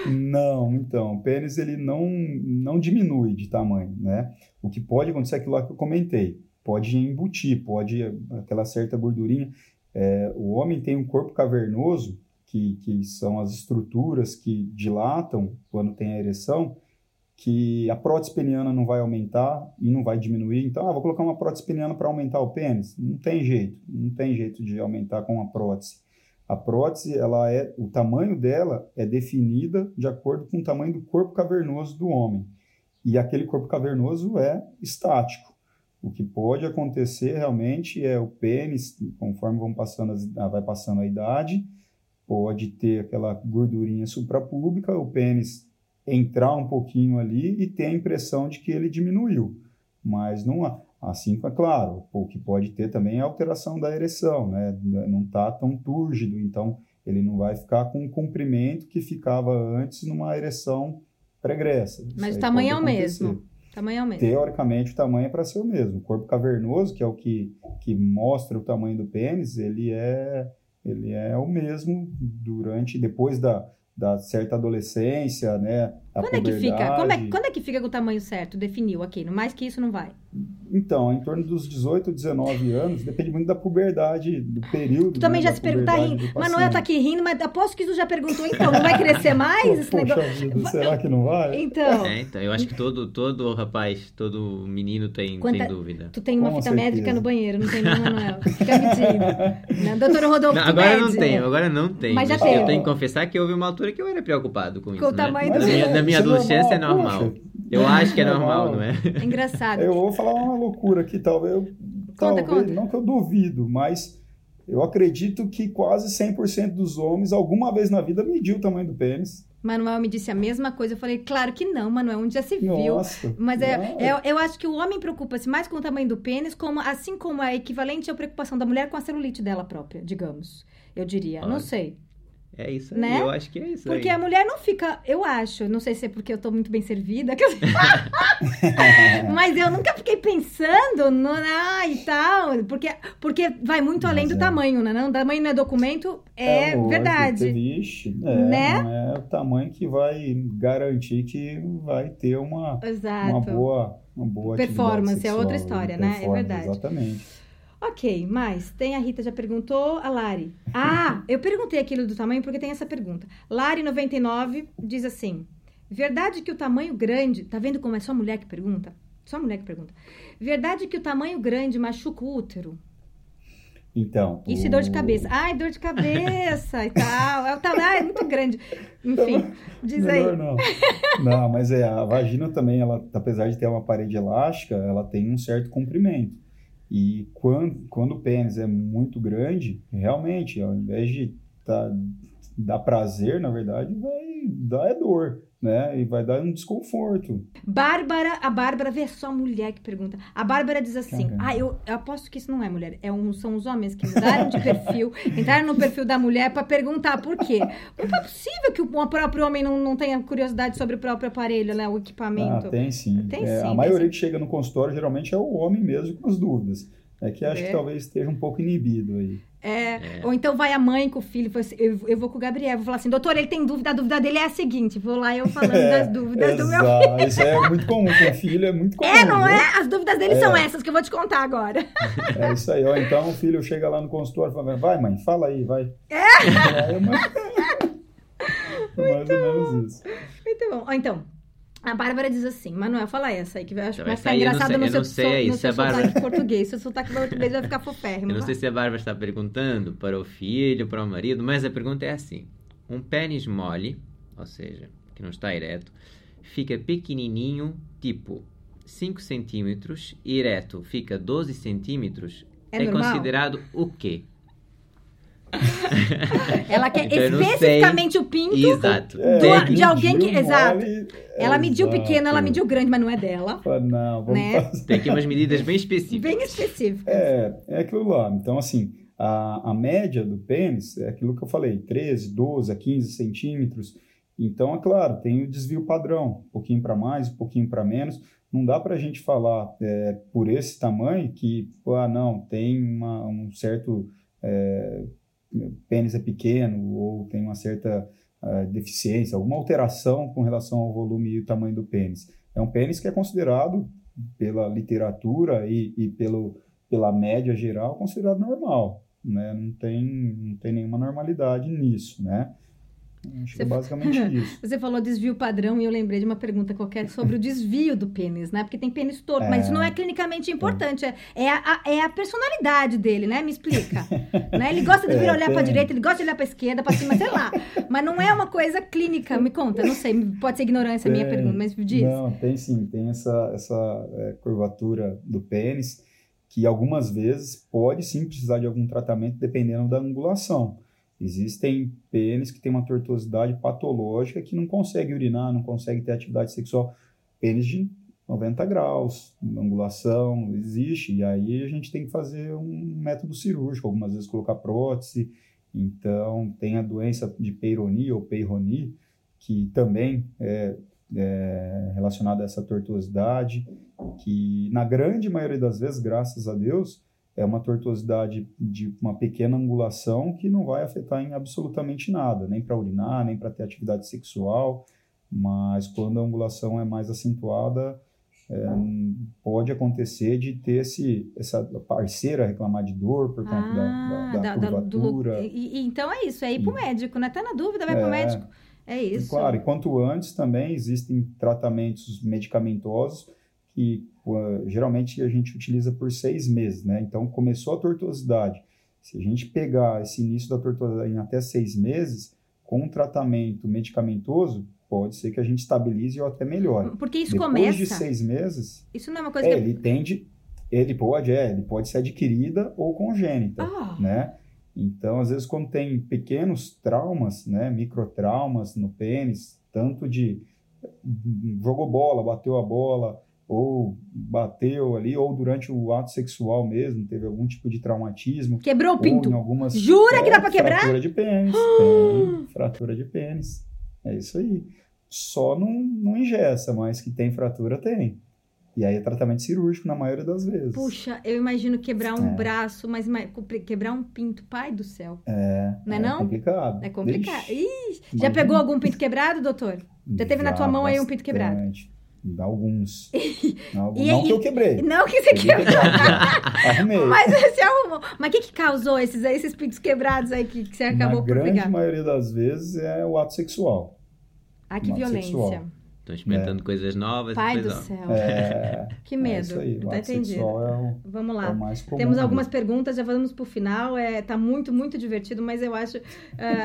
Não, então, o pênis ele não, não diminui de tamanho, né? O que pode acontecer é aquilo lá que eu comentei. Pode embutir, pode aquela certa gordurinha. É, o homem tem um corpo cavernoso, que, que são as estruturas que dilatam quando tem a ereção, que a prótese peniana não vai aumentar e não vai diminuir. Então, ah, vou colocar uma prótese peniana para aumentar o pênis. Não tem jeito, não tem jeito de aumentar com a prótese. A prótese, ela é, o tamanho dela é definida de acordo com o tamanho do corpo cavernoso do homem. E aquele corpo cavernoso é estático. O que pode acontecer realmente é o pênis, conforme vão passando as, ah, vai passando a idade, pode ter aquela gordurinha suprapúbica, o pênis entrar um pouquinho ali e ter a impressão de que ele diminuiu. Mas não assim, é claro, o que pode ter também é alteração da ereção, né? Não está tão túrgido, então ele não vai ficar com o comprimento que ficava antes numa ereção pregressa. Mas o tamanho é o mesmo. Tamanho é o mesmo. Teoricamente, o tamanho é para ser o mesmo. O corpo cavernoso, que é o que, que mostra o tamanho do pênis, ele é, ele é o mesmo durante, depois da, da certa adolescência, né? Quando é que fica? Como é, quando é que fica com o tamanho certo? Definiu aqui. No mais que isso não vai. Então, em torno dos 18, 19 anos, depende muito da puberdade, do período. Tu também né, já se pergunta, tá rindo. Manuel tá aqui rindo, mas aposto que tu já perguntou, então, não vai crescer mais esse poxa negócio? Vida, será que não vai? Então. É, então, eu acho que todo, todo rapaz, todo menino tem, Quanta... tem dúvida. Tu tem uma Com fita certeza. médica no banheiro, não tem não, Manuel? Fica mentindo. *laughs* Né? Doutor Rodolfo, não, Agora não tenho, agora não tenho. Mas já tem. Eu tenho que confessar que houve uma altura que eu era preocupado com, com isso, o tamanho né? do... Na minha, minha adolescência é normal. Poxa. Eu acho que é normal, não é? É engraçado. Eu vou falar uma loucura aqui, talvez. Eu, conta, talvez conta. Não que eu duvido, mas eu acredito que quase 100% dos homens, alguma vez na vida, mediu o tamanho do pênis. Manuel me disse a mesma coisa. Eu falei, claro que não, Manuel, um dia se viu. Nossa, mas é, é, eu acho que o homem preocupa-se mais com o tamanho do pênis, como, assim como é equivalente à preocupação da mulher com a celulite dela própria, digamos. Eu diria. Olha. Não sei. É isso aí, né? eu acho que é isso Porque aí. a mulher não fica, eu acho, não sei se é porque eu tô muito bem servida, *laughs* *laughs* mas eu nunca fiquei pensando no, ah, e tal, porque, porque vai muito mas além é. do tamanho, né? Não, tamanho não é documento, é, é lógico, verdade. Vixe, é, né? Não é o tamanho que vai garantir que vai ter uma, uma boa, uma boa performance, é outra história, né? É verdade. Exatamente. Ok, mas tem a Rita já perguntou, a Lari. Ah, *laughs* eu perguntei aquilo do tamanho porque tem essa pergunta. Lari99 diz assim: Verdade que o tamanho grande. Tá vendo como é só mulher que pergunta? Só mulher que pergunta. Verdade que o tamanho grande machuca o útero? Então. Isso e dor de cabeça. Ai, dor de cabeça e tal. É, tá, é muito grande. Enfim, diz Melhor aí. Não. não, mas é, a vagina também, ela, apesar de ter uma parede elástica, ela tem um certo comprimento. E quando, quando o pênis é muito grande, realmente, ao invés de tá dá prazer, na verdade, vai dar é dor né? E vai dar um desconforto. Bárbara, a Bárbara, vê só a mulher que pergunta. A Bárbara diz assim: Caramba. Ah, eu, eu, aposto que isso não é mulher. É um, são os homens que mudaram de perfil, entraram no perfil da mulher para perguntar por quê. Não é possível que o, o próprio homem não, não tenha curiosidade sobre o próprio aparelho, né? O equipamento. Ah, tem sim. Tem, é, sim a maioria sim. que chega no consultório geralmente é o homem mesmo com as dúvidas. É que acho é. que talvez esteja um pouco inibido aí. É, é. Ou então vai a mãe com o filho, assim, eu, eu vou com o Gabriel, vou falar assim, doutor, ele tem dúvida, a dúvida dele é a seguinte, vou lá eu falando *laughs* é, das dúvidas exato. do meu filho. Isso é muito comum, com filho é muito comum. É, não viu? é? As dúvidas dele são é. essas que eu vou te contar agora. É isso aí, ó, então o filho chega lá no consultório e fala, vai mãe, fala aí, vai. É? *laughs* é mais, mais ou menos isso. Muito bom. Então, a Bárbara diz assim, Manuel, fala essa aí, que eu acho que vai ficar engraçado no seu, sei, no seu Bárbara... sotaque português. Seu sotaque português vai ficar foférrimo. Eu não sei se a Bárbara está perguntando para o filho, para o marido, mas a pergunta é assim. Um pênis mole, ou seja, que não está ereto, fica pequenininho, tipo 5 centímetros, ereto fica 12 centímetros, é, é considerado o quê? *laughs* Ela quer então, especificamente o pinto exato. Do, é, de alguém que. Exato. ela mediu pequeno, ela mediu grande, mas não é dela. Não, vamos né? fazer. Tem aqui umas medidas bem específicas. Bem específicas. É, é aquilo lá. Então, assim, a, a média do pênis é aquilo que eu falei: 13, 12 a 15 centímetros. Então, é claro, tem o desvio padrão, um pouquinho para mais, um pouquinho para menos. Não dá para a gente falar é, por esse tamanho que, ah, não, tem uma, um certo. É, pênis é pequeno ou tem uma certa uh, deficiência, alguma alteração com relação ao volume e tamanho do pênis. É um pênis que é considerado, pela literatura e, e pelo, pela média geral, considerado normal. Né? Não, tem, não tem nenhuma normalidade nisso, né? Acho que é basicamente *laughs* isso. Você falou desvio padrão e eu lembrei de uma pergunta qualquer sobre o desvio do pênis, né? Porque tem pênis torto, é... mas isso não é clinicamente importante. É, é, a, é a personalidade dele, né? Me explica. *laughs* né? Ele gosta de vir é, olhar tem... para direita, ele gosta de olhar para esquerda, para cima, sei lá. Mas não é uma coisa clínica. Me conta, não sei. Pode ser ignorância a minha pergunta, mas diz. Não, tem sim. Tem essa, essa é, curvatura do pênis que algumas vezes pode sim precisar de algum tratamento dependendo da angulação. Existem pênis que têm uma tortuosidade patológica que não consegue urinar, não consegue ter atividade sexual. Pênis de 90 graus, angulação, existe. E aí a gente tem que fazer um método cirúrgico, algumas vezes colocar prótese. Então, tem a doença de Peyronie ou Peyronie, que também é, é relacionada a essa tortuosidade, que na grande maioria das vezes, graças a Deus, é uma tortuosidade de uma pequena angulação que não vai afetar em absolutamente nada, nem para urinar, nem para ter atividade sexual, mas quando a angulação é mais acentuada, é, pode acontecer de ter esse, essa parceira reclamar de dor por conta ah, da, da, da, curvatura. Da, do, e, então é isso, é ir para o médico, né? Tá na dúvida, vai é, para o médico. É isso. E, claro, e quanto antes também existem tratamentos medicamentosos que geralmente a gente utiliza por seis meses, né? Então, começou a tortuosidade. Se a gente pegar esse início da tortuosidade em até seis meses, com um tratamento medicamentoso, pode ser que a gente estabilize ou até melhore. Porque isso Depois começa... de seis meses... Isso não é uma coisa é, que... Ele tende... Ele pode, é, ele pode ser adquirida ou congênita, ah. né? Então, às vezes, quando tem pequenos traumas, né, microtraumas no pênis, tanto de jogou bola, bateu a bola, ou bateu ali, ou durante o ato sexual mesmo, teve algum tipo de traumatismo. Quebrou o pinto. Algumas, Jura é, que dá pra quebrar? Fratura de pênis. tem fratura de pênis. É isso aí. Só não, não ingessa, mas que tem fratura, tem. E aí é tratamento cirúrgico na maioria das vezes. Puxa, eu imagino quebrar um é. braço, mas quebrar um pinto, pai do céu. É. Não é, é não? complicado. É complicado. Ixi, já pegou algum pinto quebrado, doutor? Já teve já, na tua mão aí um pinto quebrado? Alguns. *laughs* Alguns. E, não que eu quebrei. Não que você quebrou. *laughs* Arrumei. Mas você arrumou. Mas o que, que causou esses, esses pintos quebrados aí que, que você acabou Na por pegar? Na grande maioria das vezes é o ato sexual. Ah, que violência. Sexual. Estão experimentando é. coisas novas. Pai do céu. É, que medo. É aí, tá entendido. É o, vamos lá. É Temos algumas perguntas, já vamos pro final. É, tá muito, muito divertido, mas eu acho. Uh,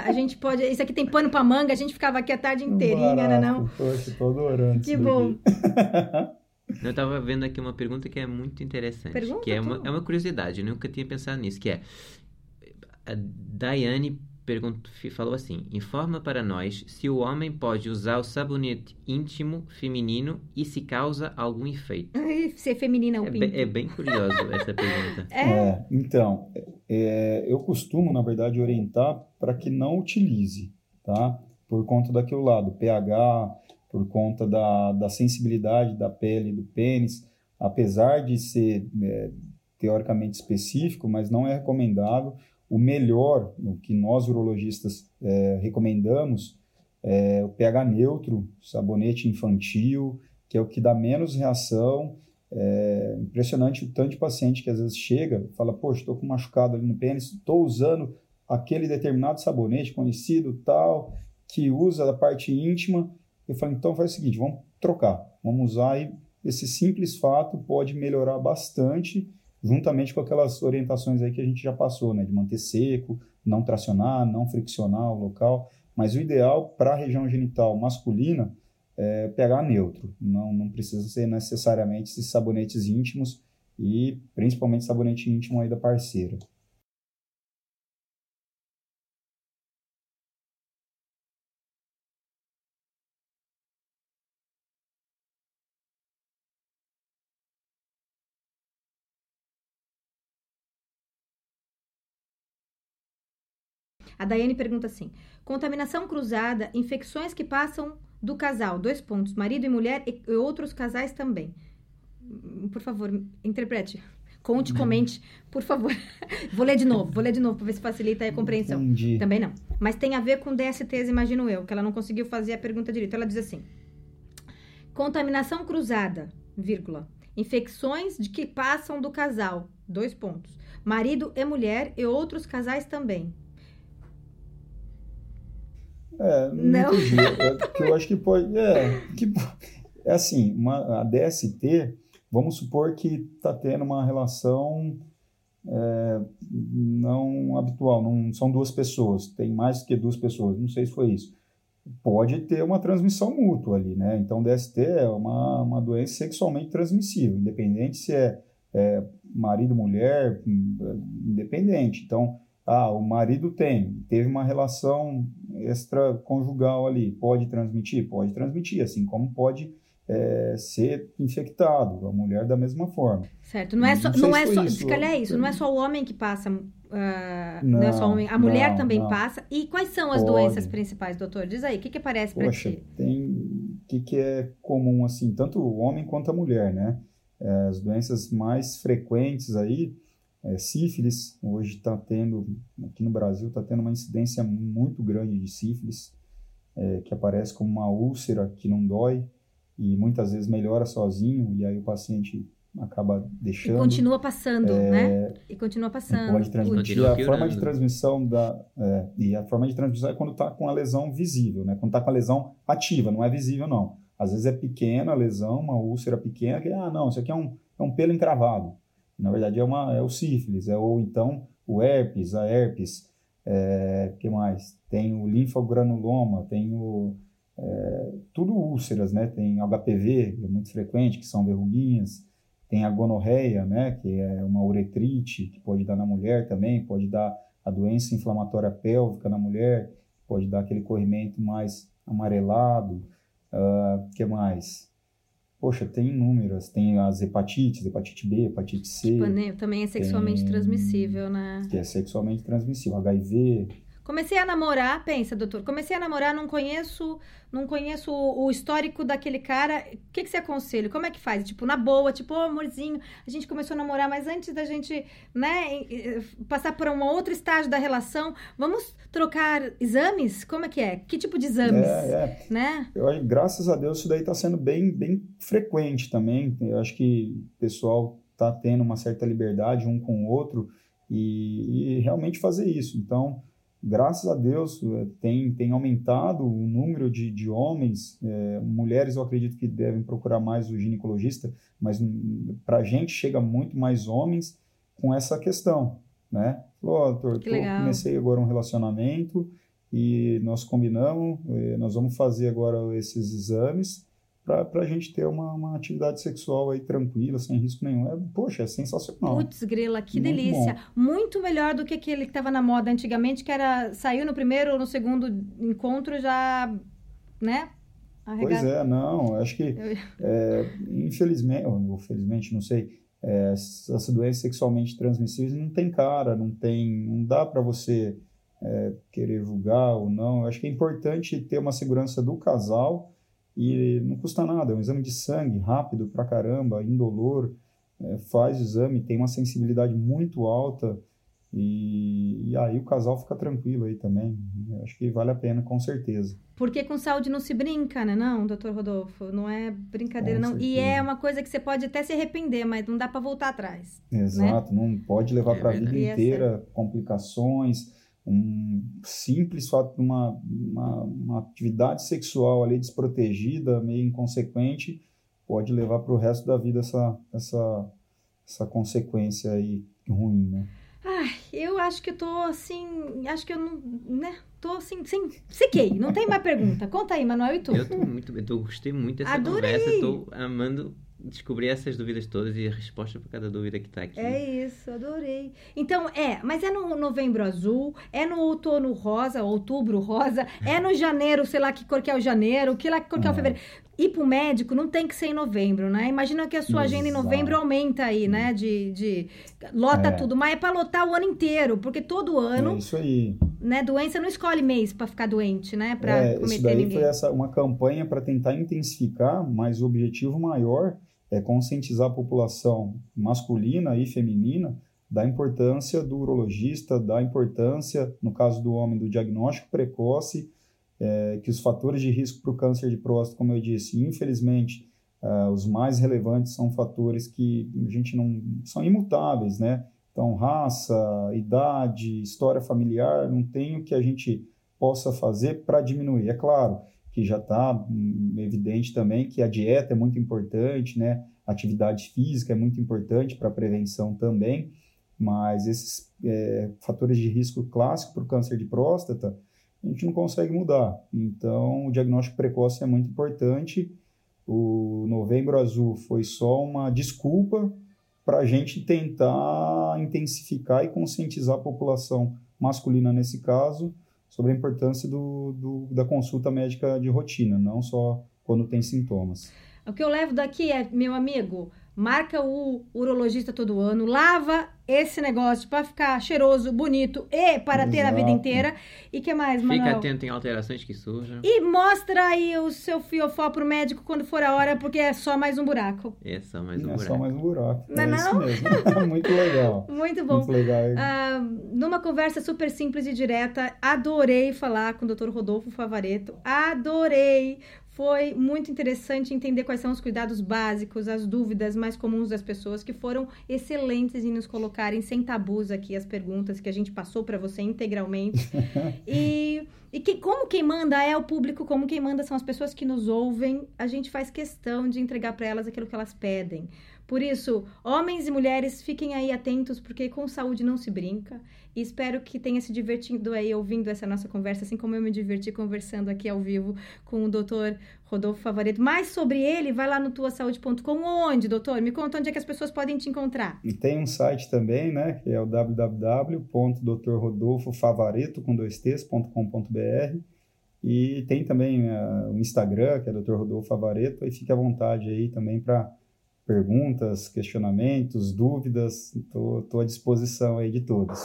a gente pode. Isso aqui tem pano pra manga, a gente ficava aqui a tarde inteirinha, Barato, né? Não? Poxa, tô adorando. Que bom. *laughs* Eu estava vendo aqui uma pergunta que é muito interessante. Pergunta que é uma, é uma curiosidade, eu nunca tinha pensado nisso, que é a Daiane perguntou, falou assim: informa para nós se o homem pode usar o sabonete íntimo feminino e se causa algum efeito. Ser feminina é um É, pinto. bem- é bem curioso essa *laughs* pergunta. É. É, então, é, eu costumo, na verdade, orientar para que não utilize, tá? Por conta daquele lado, pH, por conta da, da sensibilidade da pele do pênis, apesar de ser é, teoricamente específico, mas não é recomendável. O melhor, o que nós urologistas é, recomendamos, é o pH neutro, sabonete infantil, que é o que dá menos reação. É impressionante o tanto de paciente que às vezes chega fala, poxa, estou com machucado ali no pênis, estou usando aquele determinado sabonete conhecido, tal, que usa a parte íntima. Eu falo, então faz o seguinte, vamos trocar, vamos usar e esse simples fato pode melhorar bastante, juntamente com aquelas orientações aí que a gente já passou, né, de manter seco, não tracionar, não friccionar o local, mas o ideal para a região genital masculina é pH neutro, não, não precisa ser necessariamente esses sabonetes íntimos e principalmente sabonete íntimo aí da parceira. A Daiane pergunta assim: contaminação cruzada, infecções que passam do casal, dois pontos, marido e mulher e outros casais também. Hum, Por favor, interprete. Conte, comente, por favor. *laughs* Vou ler de novo, vou ler de novo para ver se facilita a compreensão. Entendi. Também não. Mas tem a ver com DSTs, imagino eu, que ela não conseguiu fazer a pergunta direito. Ela diz assim: contaminação cruzada, vírgula. Infecções de que passam do casal, dois pontos. Marido e mulher e outros casais também. É, não, Não. entendi. É, eu *laughs* acho que pode. É, que, é assim, uma, a DST, vamos supor que está tendo uma relação é, não habitual, não são duas pessoas, tem mais que duas pessoas, não sei se foi isso. Pode ter uma transmissão mútua ali, né? Então, DST é uma, uma doença sexualmente transmissível, independente se é, é marido, mulher, hum, independente. Então, ah, o marido tem, teve uma relação extraconjugal ali, pode transmitir? Pode transmitir, assim como pode é, ser infectado, a mulher da mesma forma. Certo. Não é só. Não Não é só isso. se calhar é isso. Não é só o homem que passa. ah, não, é só o Não, homem. A mulher não, também não. passa. E quais são as Pode. doenças principais, doutor? Diz aí, o que, que aparece para Poxa, ti? tem o que, que é comum, assim, tanto o homem quanto a mulher, né? É, as doenças mais frequentes aí, é, sífilis, hoje está tendo, aqui no Brasil, está tendo uma incidência muito grande de sífilis, é, que aparece como uma úlcera que não dói e muitas vezes melhora sozinho e aí o paciente acaba E deixando. continua passando, né? E continua passando. Pode transmitir. Continua A forma de transmissão da. é, e a forma de transmissão é quando está com a lesão visível, né? Quando está com a lesão ativa, não é visível, não. Às vezes é pequena a lesão, uma úlcera pequena, que, ah, não, isso aqui é um, é um pelo encravado. Na verdade, é, uma, é o sífilis, é, ou então o herpes, a herpes. É, que mais? Tem o linfogranuloma, tem o. é, tudo úlceras, né? Tem HPV, que é muito frequente, que são verruguinhas. Tem a gonorreia, né, que é uma uretrite, que pode dar na mulher também, pode dar a doença inflamatória pélvica na mulher, pode dar aquele corrimento mais amarelado. O que mais? Poxa, tem inúmeras. Tem as hepatites, hepatite B, hepatite C, Tipo, né, Também é sexualmente Tem- transmissível, né? que é sexualmente transmissível, HIV. Comecei a namorar, pensa, doutor. Comecei a namorar, não conheço, não conheço o, o histórico daquele cara. O que, que você aconselha? Como é que faz? Tipo, na boa, tipo, ô amorzinho, a gente começou a namorar, mas antes da gente, né, e- e- passar por um outro estágio da relação, vamos trocar exames? Como é que é? Que tipo de exames? É, é. Né? Eu acho, graças a Deus, isso daí está sendo bem, bem frequente também. Eu acho que o pessoal está tendo uma certa liberdade um com o outro e, e realmente fazer isso. Então, graças a Deus, eh, tem, tem aumentado o número de, de homens. eh, mulheres, eu acredito que devem procurar mais o ginecologista, mas para a gente chega muito mais homens com essa questão, né? Falou, ó, doutor, comecei agora um relacionamento e nós combinamos, eh, nós vamos fazer agora esses exames para a gente ter uma, uma atividade sexual aí tranquila, sem risco nenhum. É, poxa, é sensacional. Putz, grila, que Muito delícia. Bom. Muito melhor do que aquele que estava na moda antigamente, que era saiu no primeiro ou no segundo encontro já, né? Pois é, não, acho que, *laughs* é, infelizmente, ou felizmente, não sei, é, essa doença sexualmente transmissível não tem cara, não tem, não dá para você é, querer julgar ou não. Eu acho que é importante ter uma segurança do casal e não custa nada, é um exame de sangue rápido pra caramba, indolor, é, faz o exame, tem uma sensibilidade muito alta e, e, aí o casal fica tranquilo aí também. Eu acho que vale a pena, com certeza. Porque com saúde não se brinca, né, não, doutor Rodolfo? Não é brincadeira, com não. Certeza. E é uma coisa que você pode até se arrepender, mas não dá para voltar atrás. Né? Exato, né? não pode levar é para a vida inteira complicações um simples fato de uma, uma, uma, atividade sexual ali desprotegida, meio inconsequente, pode levar para o resto da vida essa, essa, essa consequência aí ruim, né? Ai, eu acho que eu tô assim, acho que eu não, né? Tô assim, sem, sequei, não tem mais pergunta. Conta aí, Manuel, e tu? Eu tô muito, eu tô, gostei muito dessa Adorei. conversa, tô amando descobrir essas dúvidas todas e a resposta para cada dúvida que está aqui. É isso, adorei. Então, é, mas é no novembro azul, é no outono rosa, outubro rosa, é no janeiro, sei lá que cor que é o janeiro, que lá que cor que é o fevereiro. Ir pro médico não tem que ser em novembro, né? Imagina que a sua agenda em novembro aumenta aí, né? De, de lota é. tudo, mas é para lotar o ano inteiro, porque todo ano. É isso aí. Né, doença não escolhe mês para ficar doente, né? Para é, cometer isso daí ninguém. foi essa uma campanha para tentar intensificar, mas o objetivo maior é conscientizar a população masculina e feminina da importância do urologista, da importância, no caso do homem, do diagnóstico precoce, é, que os fatores de risco para o câncer de próstata, como eu disse, infelizmente, é, os mais relevantes são fatores que a gente não são imutáveis, né? Então, raça, idade, história familiar, não tem o que a gente possa fazer para diminuir. É claro, que já está hum, evidente também que a dieta é muito importante, né? Atividade física é muito importante para prevenção também, mas esses é, fatores de risco clássico para o câncer de próstata a gente não consegue mudar. Então, o diagnóstico precoce é muito importante. O Novembro Azul foi só uma desculpa para a gente tentar intensificar e conscientizar a população masculina nesse caso sobre a importância do, do, da consulta médica de rotina, não só quando tem sintomas. O que eu levo daqui é, meu amigo, marca o urologista todo ano, lava esse negócio para ficar cheiroso, bonito e para Exato. ter a vida inteira. E que mais, Manuel? Fica atento em alterações que surjam. E mostra aí o seu fiofó pro médico quando for a hora, porque é só mais um buraco. É só mais um é buraco. É só mais um buraco. Não é, é não? mesmo. *laughs* Muito legal. Muito bom. Muito legal. Ah, numa conversa super simples e direta, adorei falar com o Dr. Rodolfo Favareto. Adorei foi muito interessante entender quais são os cuidados básicos, as dúvidas mais comuns das pessoas, que foram excelentes em nos colocarem sem tabus aqui as perguntas que a gente passou para você integralmente. *laughs* e e que, como quem manda é o público, como quem manda são as pessoas que nos ouvem, a gente faz questão de entregar para elas aquilo que elas pedem. Por isso, homens e mulheres, fiquem aí atentos, porque com saúde não se brinca. E espero que tenha se divertido aí ouvindo essa nossa conversa, assim como eu me diverti conversando aqui ao vivo com o doutor Rodolfo Favareto. Mais sobre ele, vai lá no tuasaude.com. Onde, doutor? Me conta onde é que as pessoas podem te encontrar. E tem um site também, né, que é o www.drrodolfofavareto, com dois t's.com.br. E tem também uh, o Instagram, que é Dr. Rodolfo Favareto, e fique à vontade aí também para perguntas, questionamentos, dúvidas, estou à disposição aí de todos.